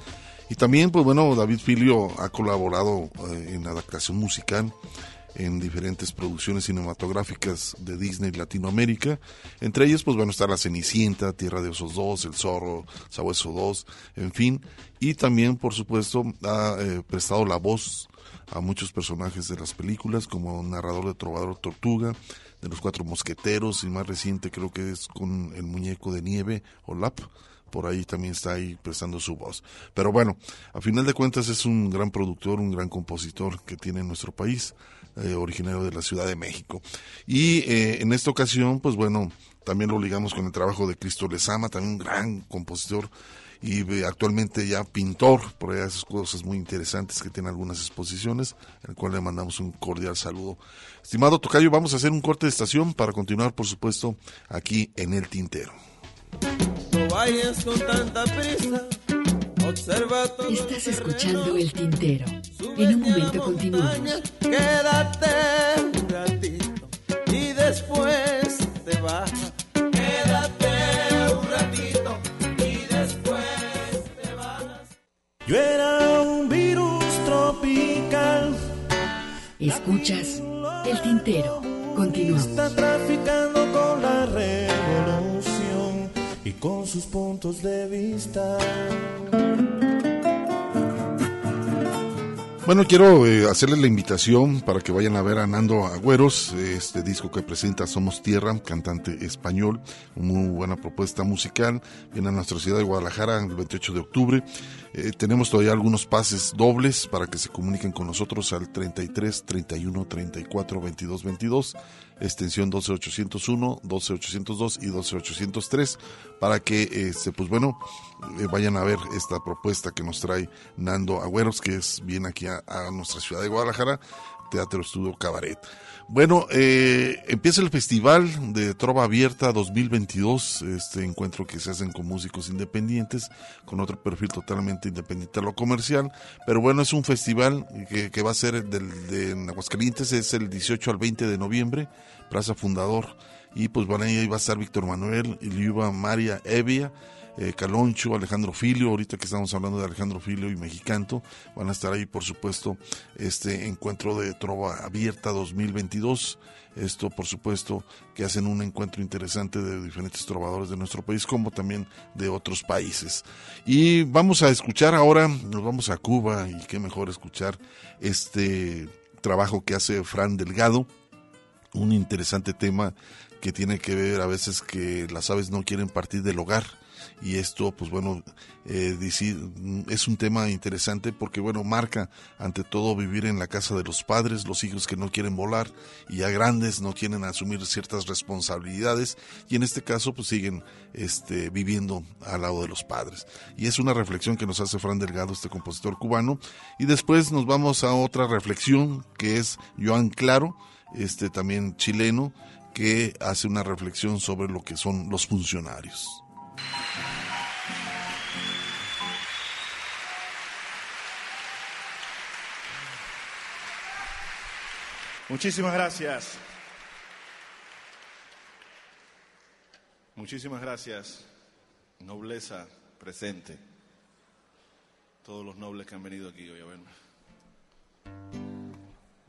Y también, pues bueno, David Filio ha colaborado eh, en adaptación musical en diferentes producciones cinematográficas de Disney Latinoamérica. Entre ellas, pues bueno, está La Cenicienta, Tierra de Osos 2, El Zorro, Sabueso 2, en fin. Y también, por supuesto, ha eh, prestado la voz a muchos personajes de las películas, como narrador de Trovador Tortuga, de Los Cuatro Mosqueteros, y más reciente creo que es con El Muñeco de Nieve, o LAP por ahí también está ahí prestando su voz. Pero bueno, a final de cuentas es un gran productor, un gran compositor que tiene nuestro país, eh, originario de la Ciudad de México. Y eh, en esta ocasión, pues bueno, también lo ligamos con el trabajo de Cristo Lezama, también un gran compositor y eh, actualmente ya pintor, por hace cosas muy interesantes que tiene algunas exposiciones, al cual le mandamos un cordial saludo. Estimado Tocayo, vamos a hacer un corte de estación para continuar, por supuesto, aquí en El Tintero. Vayas con tanta prisa. Observa todo Estás escuchando El Tintero. En un momento continuamos. Quédate un ratito y después te vas. Quédate un ratito y después te vas. Yo era un virus tropical. Escuchas El Tintero. Continuamos. Está traficando con sus puntos de vista. Bueno, quiero eh, hacerles la invitación para que vayan a ver a Nando Agüeros, este disco que presenta Somos Tierra, cantante español, muy buena propuesta musical. Viene a nuestra ciudad de Guadalajara el 28 de octubre. Eh, tenemos todavía algunos pases dobles para que se comuniquen con nosotros al 33 31 34 22 22, extensión 12801, 12802 y 12803, para que, este, pues bueno, eh, vayan a ver esta propuesta que nos trae Nando Agüeros, que es bien aquí a, a nuestra ciudad de Guadalajara, Teatro Estudio Cabaret. Bueno, eh, empieza el Festival de Trova Abierta 2022, este encuentro que se hacen con músicos independientes, con otro perfil totalmente independiente a lo comercial, pero bueno, es un festival que, que va a ser del, de en Aguascalientes, es el 18 al 20 de noviembre, Plaza Fundador, y pues bueno, ahí va a estar Víctor Manuel, Iliuba María Evia, eh, Caloncho, Alejandro Filio, ahorita que estamos hablando de Alejandro Filio y Mexicanto, van a estar ahí por supuesto este encuentro de Trova Abierta 2022, esto por supuesto que hacen un encuentro interesante de diferentes trovadores de nuestro país como también de otros países. Y vamos a escuchar ahora, nos vamos a Cuba y qué mejor escuchar este trabajo que hace Fran Delgado, un interesante tema que tiene que ver a veces que las aves no quieren partir del hogar y esto pues bueno eh, es un tema interesante porque bueno marca ante todo vivir en la casa de los padres los hijos que no quieren volar y ya grandes no quieren asumir ciertas responsabilidades y en este caso pues siguen este viviendo al lado de los padres y es una reflexión que nos hace Fran Delgado este compositor cubano y después nos vamos a otra reflexión que es Joan Claro este también chileno, que hace una reflexión sobre lo que son los funcionarios. Muchísimas gracias. Muchísimas gracias, nobleza presente. Todos los nobles que han venido aquí hoy a verme.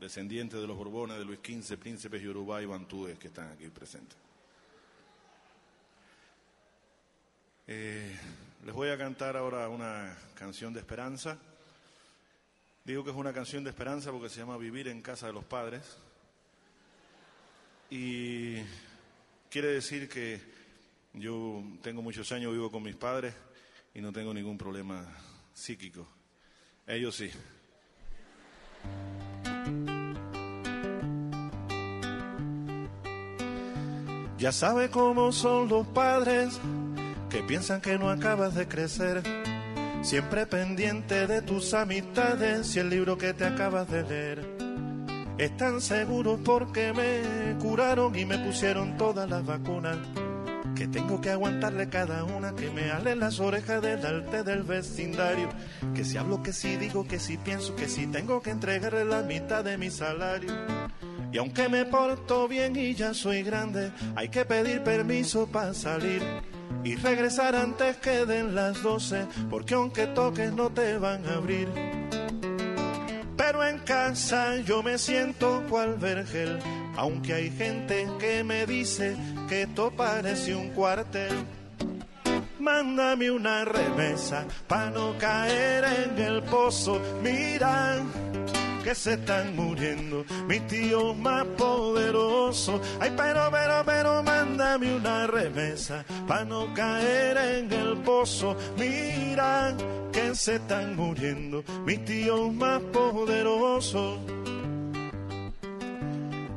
Descendientes de los Borbones, de Luis XV, príncipes Uruguay y Bantúes que están aquí presentes. Eh, les voy a cantar ahora una canción de esperanza. Digo que es una canción de esperanza porque se llama Vivir en casa de los padres. Y quiere decir que yo tengo muchos años, vivo con mis padres y no tengo ningún problema psíquico. Ellos sí. Ya sabe cómo son los padres que piensan que no acabas de crecer siempre pendiente de tus amistades y el libro que te acabas de leer. Están seguros porque me curaron y me pusieron todas las vacunas. Que tengo que aguantarle cada una, que me halen las orejas del arte del vecindario. Que si hablo, que si digo, que si pienso, que si tengo que entregarle la mitad de mi salario. Y aunque me porto bien y ya soy grande, hay que pedir permiso para salir y regresar antes que den las doce, porque aunque toques no te van a abrir. Pero en casa yo me siento cual vergel, aunque hay gente que me dice que esto parece un cuartel. Mándame una remesa pa' no caer en el pozo. Mira que se están muriendo, mis tíos más poderosos. Ay, pero, pero, pero, mándame una remesa para no caer en el pozo. Mira que se están muriendo, mis tíos más poderosos.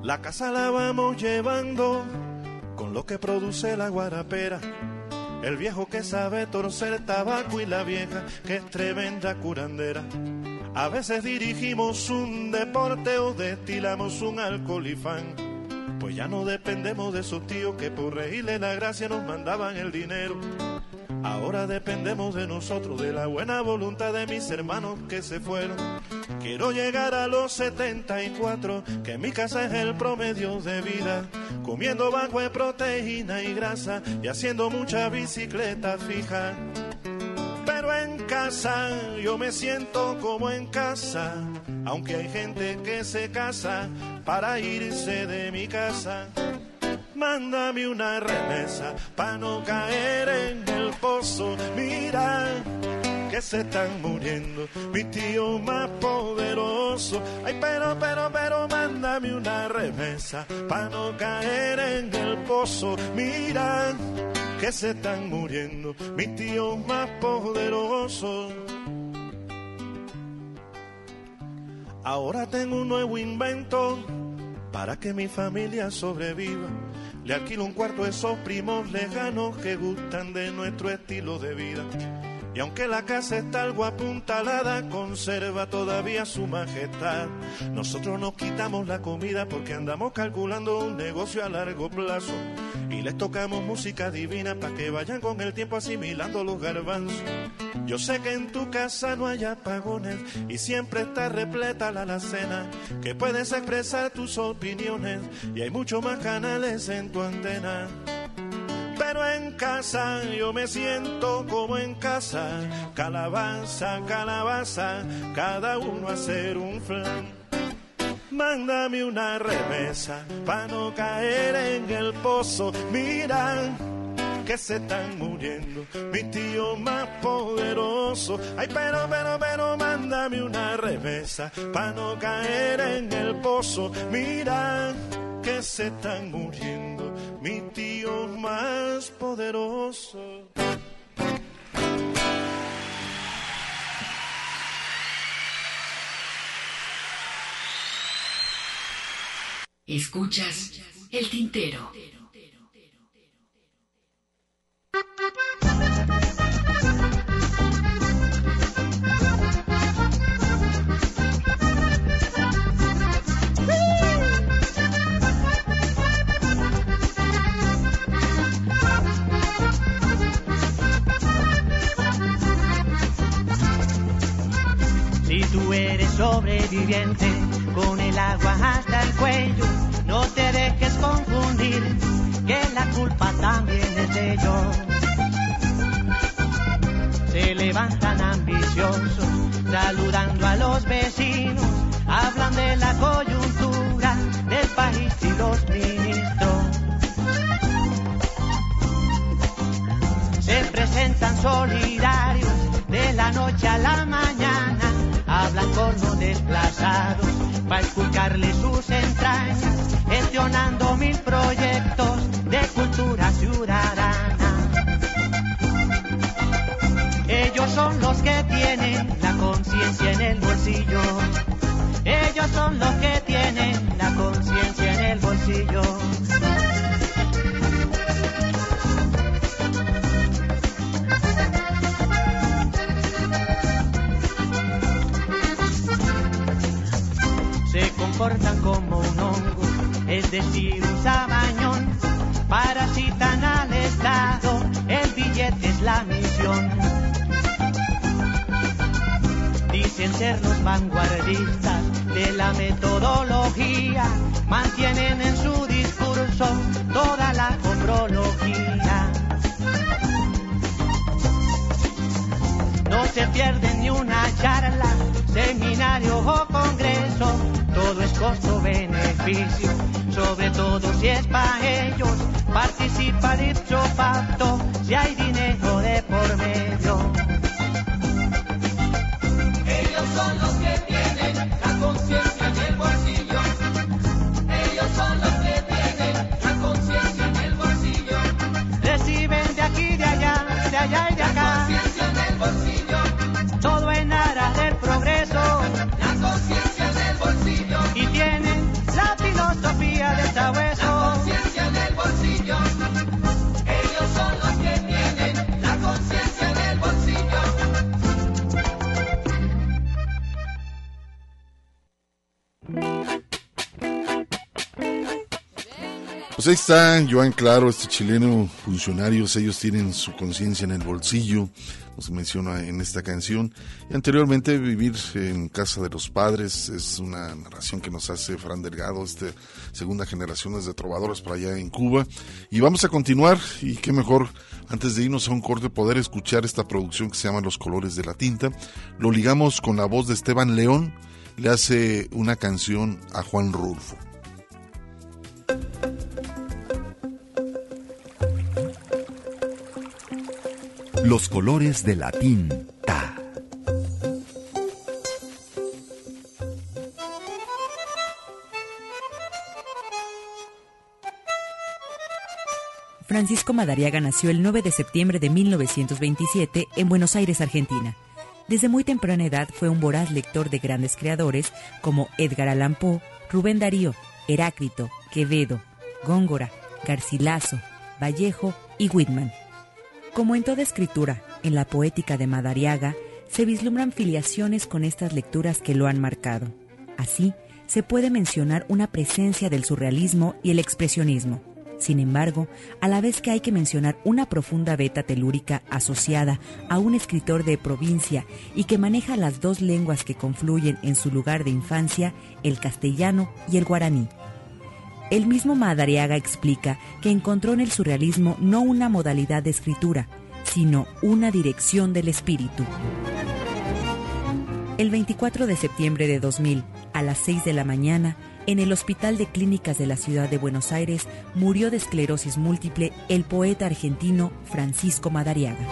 La casa la vamos llevando con lo que produce la guarapera. El viejo que sabe torcer tabaco y la vieja que es tremenda curandera. A veces dirigimos un deporte o destilamos un alcohol y fan. Pues ya no dependemos de esos tíos que por reírle la gracia nos mandaban el dinero. Ahora dependemos de nosotros, de la buena voluntad de mis hermanos que se fueron. Quiero llegar a los 74, que mi casa es el promedio de vida. Comiendo bajo de proteína y grasa y haciendo mucha bicicleta fija. En casa yo me siento como en casa, aunque hay gente que se casa para irse de mi casa. Mándame una remesa para no caer en el pozo. Mira que se están muriendo mis tíos más poderosos. Ay, pero, pero, pero, mándame una remesa para no caer en el pozo. Mira que se están muriendo mis tíos más poderosos. Ahora tengo un nuevo invento para que mi familia sobreviva. Le alquilo un cuarto a esos primos lejanos que gustan de nuestro estilo de vida. Y aunque la casa está algo apuntalada, conserva todavía su majestad. Nosotros nos quitamos la comida porque andamos calculando un negocio a largo plazo. Y les tocamos música divina para que vayan con el tiempo asimilando los garbanzos. Yo sé que en tu casa no hay apagones y siempre está repleta la alacena, que puedes expresar tus opiniones y hay muchos más canales en tu antena. Pero en casa yo me siento como en casa, calabaza, calabaza, cada uno hacer un flan. Mándame una remesa para no caer en el pozo. Mira que se están muriendo mis tíos más poderosos. Ay, pero, pero, pero, mándame una remesa para no caer en el pozo. Mira que se están muriendo mis tíos más poderosos. Escuchas el tintero. Si tú eres sobreviviente con el agua hasta el cuello. No te dejes confundir, que la culpa también es de ellos. Se levantan ambiciosos, saludando a los vecinos, hablan de la coyuntura del país y los ministros. Se presentan solidarios de la noche a la mañana, hablan con los desplazados para escucharle sus entrañas, gestionando mil proyectos de cultura ciudadana. Ellos son los que tienen la conciencia en el bolsillo. Ellos son los que tienen la conciencia en el bolsillo. Comportan como un hongo, es decir, un sabañón. Parasitan al Estado, el billete es la misión. Dicen ser los vanguardistas de la metodología, mantienen en su discurso toda la comprología. No se pierden ni una charla, seminario o congreso, todo es costo-beneficio, sobre todo si es para ellos, participa dicho pacto, si hay Pues ahí está Joan Claro, este chileno funcionarios, ellos tienen su conciencia en el bolsillo, nos menciona en esta canción. Y anteriormente Vivir en casa de los padres es una narración que nos hace Fran Delgado, este segunda generación de trovadores por allá en Cuba. Y vamos a continuar, y qué mejor, antes de irnos a un corte, poder escuchar esta producción que se llama Los colores de la tinta. Lo ligamos con la voz de Esteban León, le hace una canción a Juan Rulfo. Los colores de la tinta. Francisco Madariaga nació el 9 de septiembre de 1927 en Buenos Aires, Argentina. Desde muy temprana edad fue un voraz lector de grandes creadores como Edgar Allan Poe, Rubén Darío, Heráclito, Quevedo, Góngora, Garcilaso, Vallejo y Whitman. Como en toda escritura, en la poética de Madariaga se vislumbran filiaciones con estas lecturas que lo han marcado. Así, se puede mencionar una presencia del surrealismo y el expresionismo. Sin embargo, a la vez que hay que mencionar una profunda beta telúrica asociada a un escritor de provincia y que maneja las dos lenguas que confluyen en su lugar de infancia, el castellano y el guaraní. El mismo Madariaga explica que encontró en el surrealismo no una modalidad de escritura, sino una dirección del espíritu. El 24 de septiembre de 2000, a las 6 de la mañana, en el Hospital de Clínicas de la Ciudad de Buenos Aires, murió de esclerosis múltiple el poeta argentino Francisco Madariaga.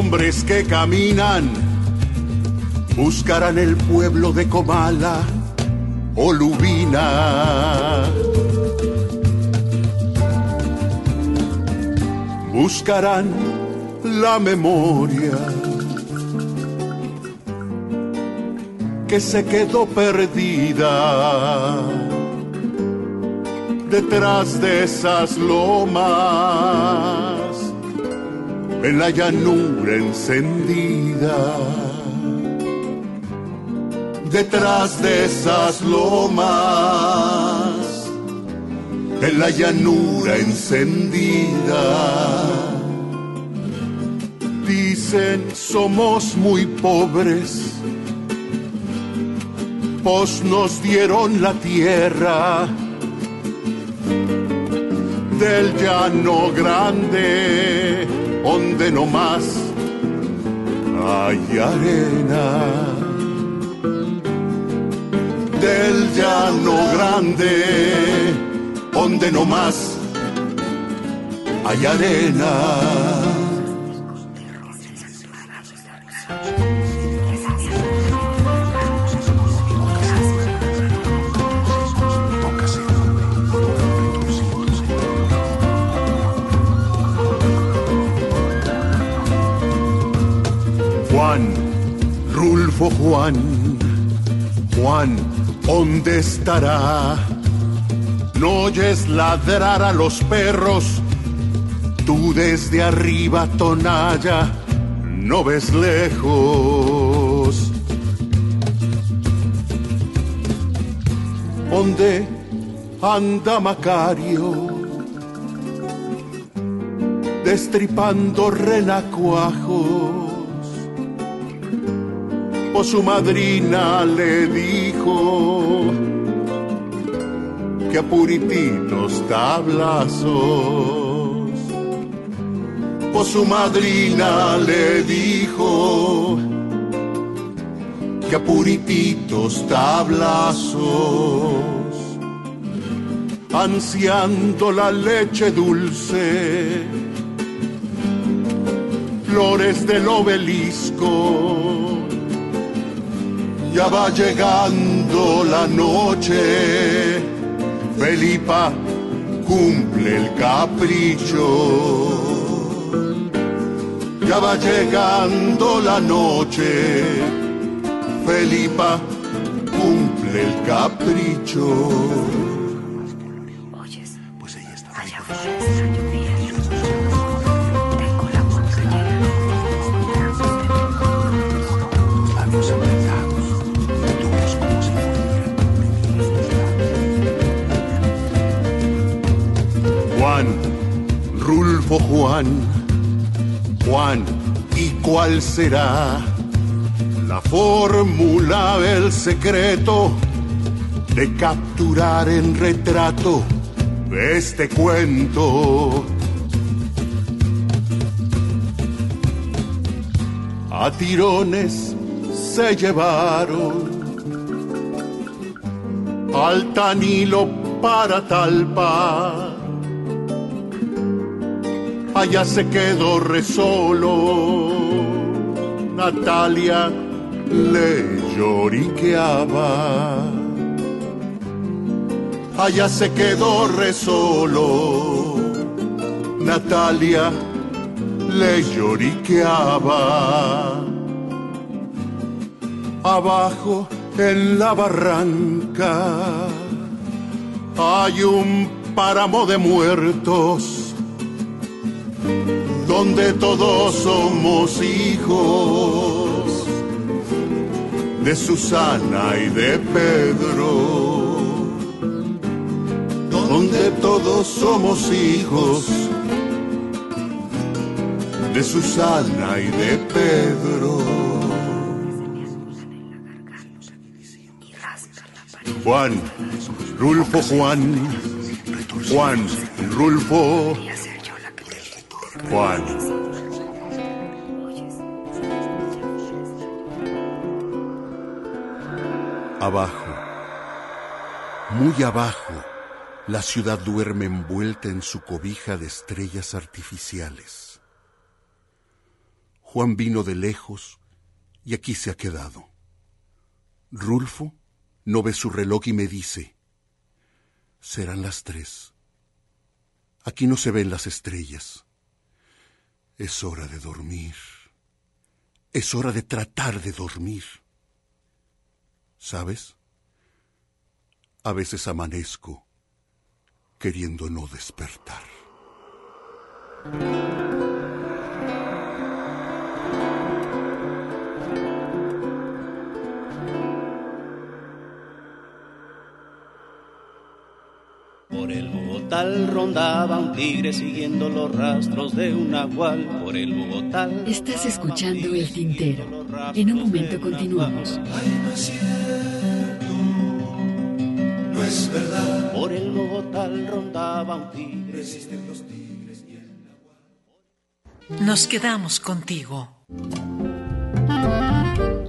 hombres que caminan buscarán el pueblo de Comala o Lubina. Buscarán la memoria que se quedó perdida detrás de esas lomas en la llanura encendida. Detrás de esas lomas, en la llanura encendida. Dicen somos muy pobres, pues nos dieron la tierra del llano grande, donde no más hay arena. Del llano grande, donde no más hay arena. Juan, Juan, ¿dónde estará? No oyes ladrar a los perros, tú desde arriba, Tonalla, no ves lejos. ¿Dónde anda Macario? Destripando renacuajos o su madrina le dijo que a purititos tablazos, o su madrina le dijo que a purititos tablazos, ansiando la leche dulce, flores del obelisco ya va llegando la noche, Felipa cumple el capricho. Ya va llegando la noche, Felipa cumple el capricho. Juan, Juan, ¿y cuál será la fórmula, el secreto de capturar en retrato este cuento? A tirones se llevaron al Tanilo para Talpa. Allá se quedó resolo. Natalia le lloriqueaba. Allá se quedó resolo. Natalia le lloriqueaba. Abajo en la barranca hay un páramo de muertos donde todos somos hijos de Susana y de Pedro, donde todos somos hijos de Susana y de Pedro. Juan, Rulfo Juan, Juan, Rulfo, Juan. Abajo, muy abajo, la ciudad duerme envuelta en su cobija de estrellas artificiales. Juan vino de lejos y aquí se ha quedado. Rulfo no ve su reloj y me dice, serán las tres. Aquí no se ven las estrellas. Es hora de dormir. Es hora de tratar de dormir. ¿Sabes? A veces amanezco queriendo no despertar. El Bogotá rondaba un tigre siguiendo los rastros de un nahual. Por el Bogotá. Estás escuchando El Tintero. En un momento continuamos. no es cierto, no es verdad. Por el Bogotá rondaba un tigre. Existen los tigres y el Nos quedamos contigo.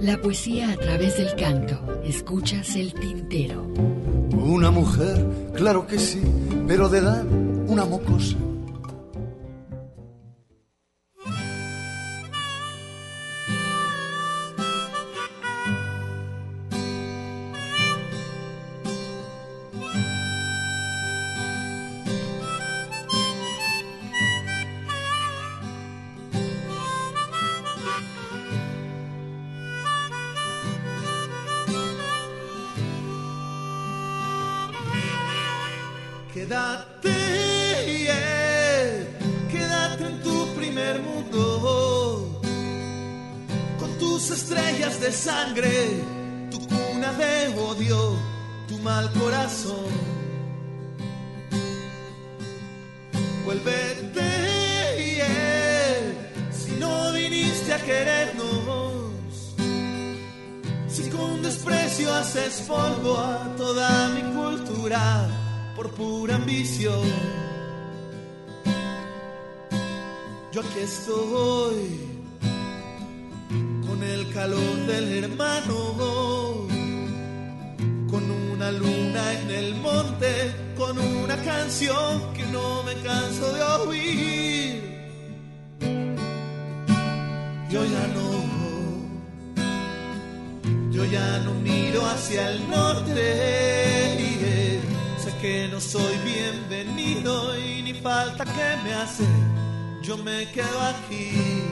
La poesía a través del canto. Escuchas El Tintero. Una mujer, claro que sí, pero de edad una mocosa. Corazón. Vuélvete, yeah, si no viniste a querernos, si con desprecio haces polvo a toda mi cultura por pura ambición. Yo aquí estoy con el calor del hermano, luna en el monte, con una canción que no me canso de oír. Yo ya no, yo ya no miro hacia el norte sé que no soy bienvenido y ni falta que me hace, yo me quedo aquí.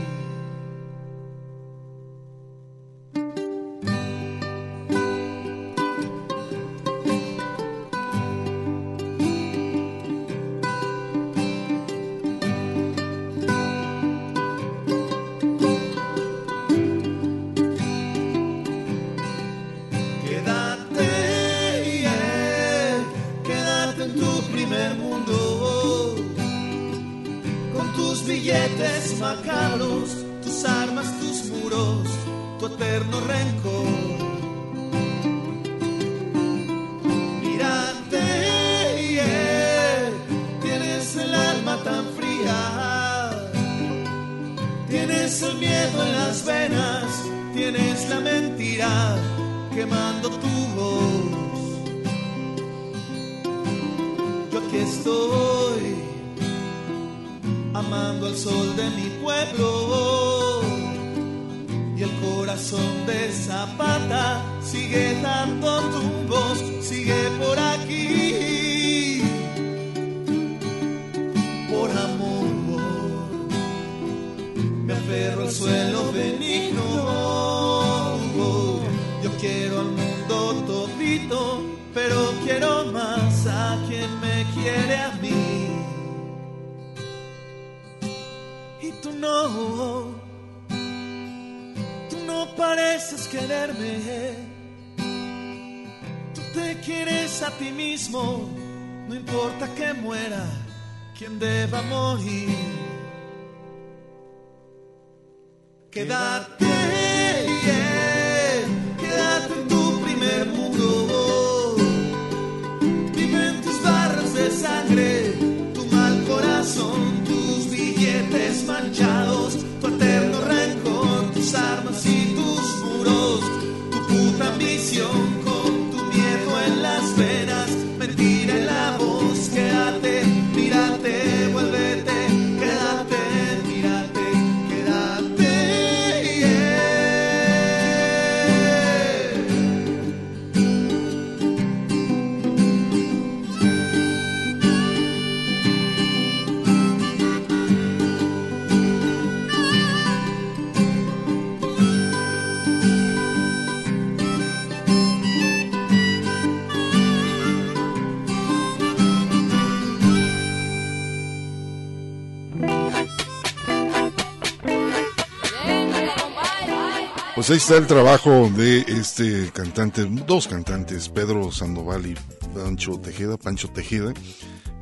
Pues ahí está el trabajo de este cantante, dos cantantes, Pedro Sandoval y Pancho Tejeda, Pancho Tejeda.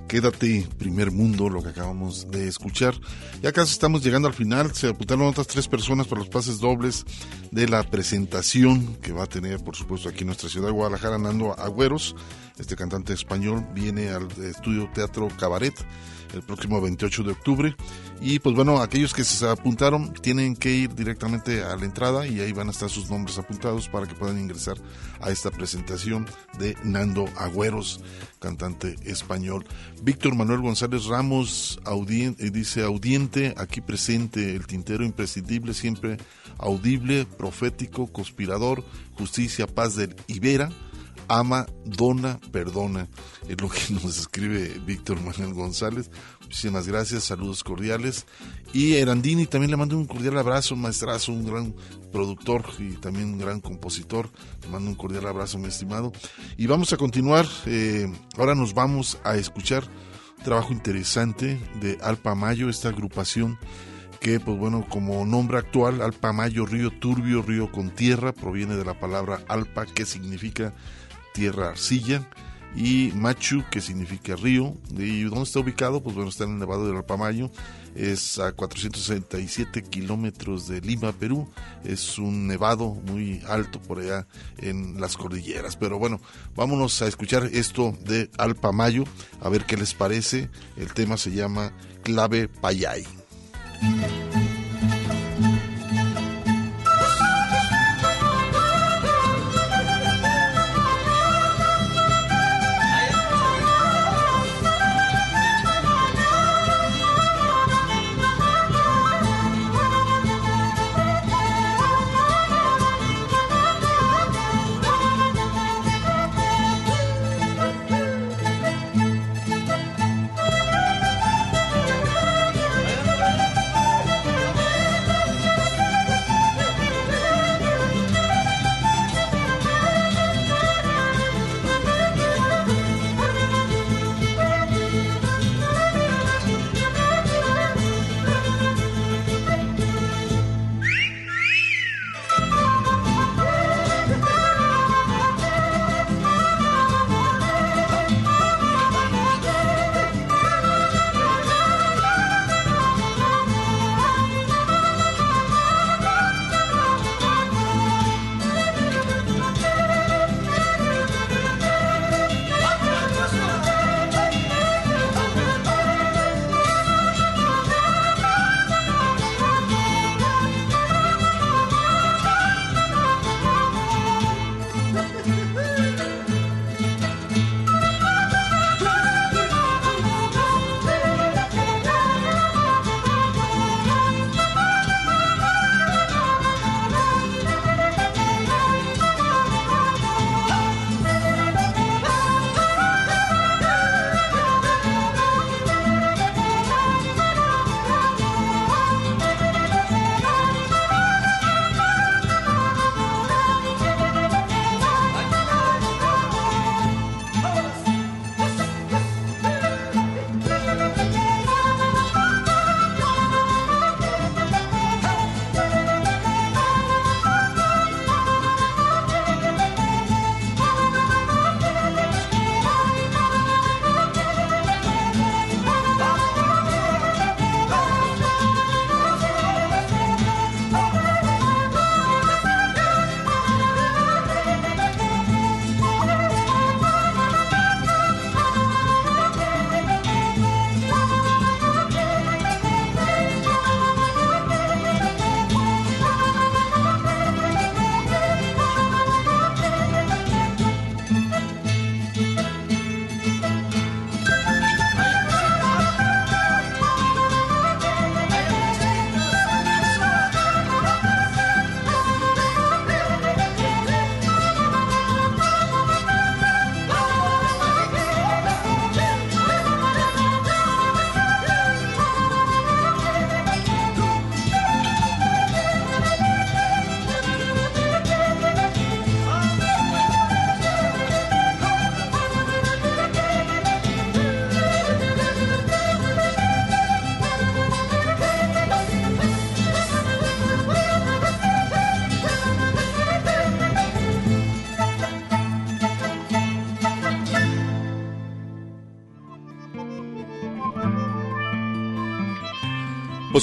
Quédate, primer mundo, lo que acabamos de escuchar. Ya casi estamos llegando al final. Se apuntaron otras tres personas para los pases dobles de la presentación que va a tener, por supuesto, aquí en nuestra ciudad de Guadalajara, Nando Agüeros. Este cantante español viene al estudio Teatro Cabaret el próximo 28 de octubre. Y pues bueno, aquellos que se apuntaron tienen que ir directamente a la entrada y ahí van a estar sus nombres apuntados para que puedan ingresar a esta presentación de Nando Agüeros, cantante español. Víctor Manuel González Ramos audien- dice audiente, aquí presente, el tintero imprescindible, siempre audible, profético, conspirador, justicia, paz del Ibera ama, dona, perdona. Es lo que nos escribe Víctor Manuel González. Muchísimas gracias, saludos cordiales. Y Erandini también le mando un cordial abrazo, maestrazo, un gran productor y también un gran compositor. Le mando un cordial abrazo, mi estimado. Y vamos a continuar. eh, ahora nos vamos a escuchar un trabajo interesante de Alpa Mayo, esta agrupación que, pues bueno, como nombre actual, Alpa Mayo, río turbio, río con tierra, proviene de la palabra alpa, que significa tierra arcilla, y Machu, que significa río. ¿Y dónde está ubicado? Pues bueno, está en el Nevado del Alpamayo, es a 467 kilómetros de Lima, Perú. Es un nevado muy alto por allá en las cordilleras. Pero bueno, vámonos a escuchar esto de Alpamayo, a ver qué les parece. El tema se llama Clave Payay.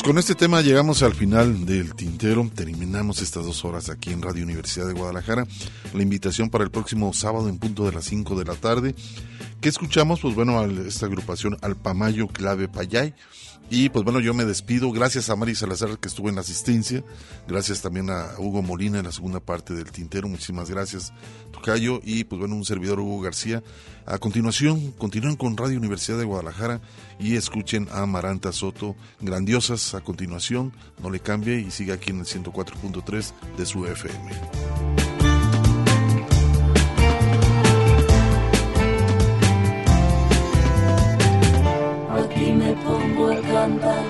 Con este tema llegamos al final del tintero. Terminamos estas dos horas aquí en Radio Universidad de Guadalajara. La invitación para el próximo sábado en punto de las 5 de la tarde. ¿Qué escuchamos? Pues bueno, esta agrupación Alpamayo Clave Payay. Y pues bueno, yo me despido. Gracias a Mari Salazar que estuvo en la asistencia. Gracias también a Hugo Molina en la segunda parte del tintero. Muchísimas gracias, Tocayo. Y pues bueno, un servidor Hugo García. A continuación, continúen con Radio Universidad de Guadalajara y escuchen a Maranta Soto, grandiosas a continuación, no le cambie y siga aquí en el 104.3 de su FM. Cantar.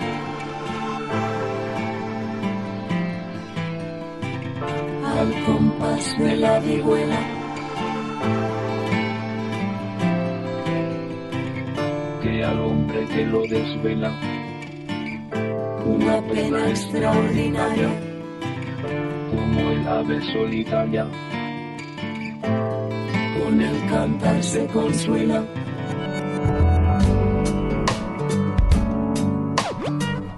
Al compás de la vihuela. que al hombre que lo desvela una pena extraordinaria, como el ave solitaria con el cantar se consuela.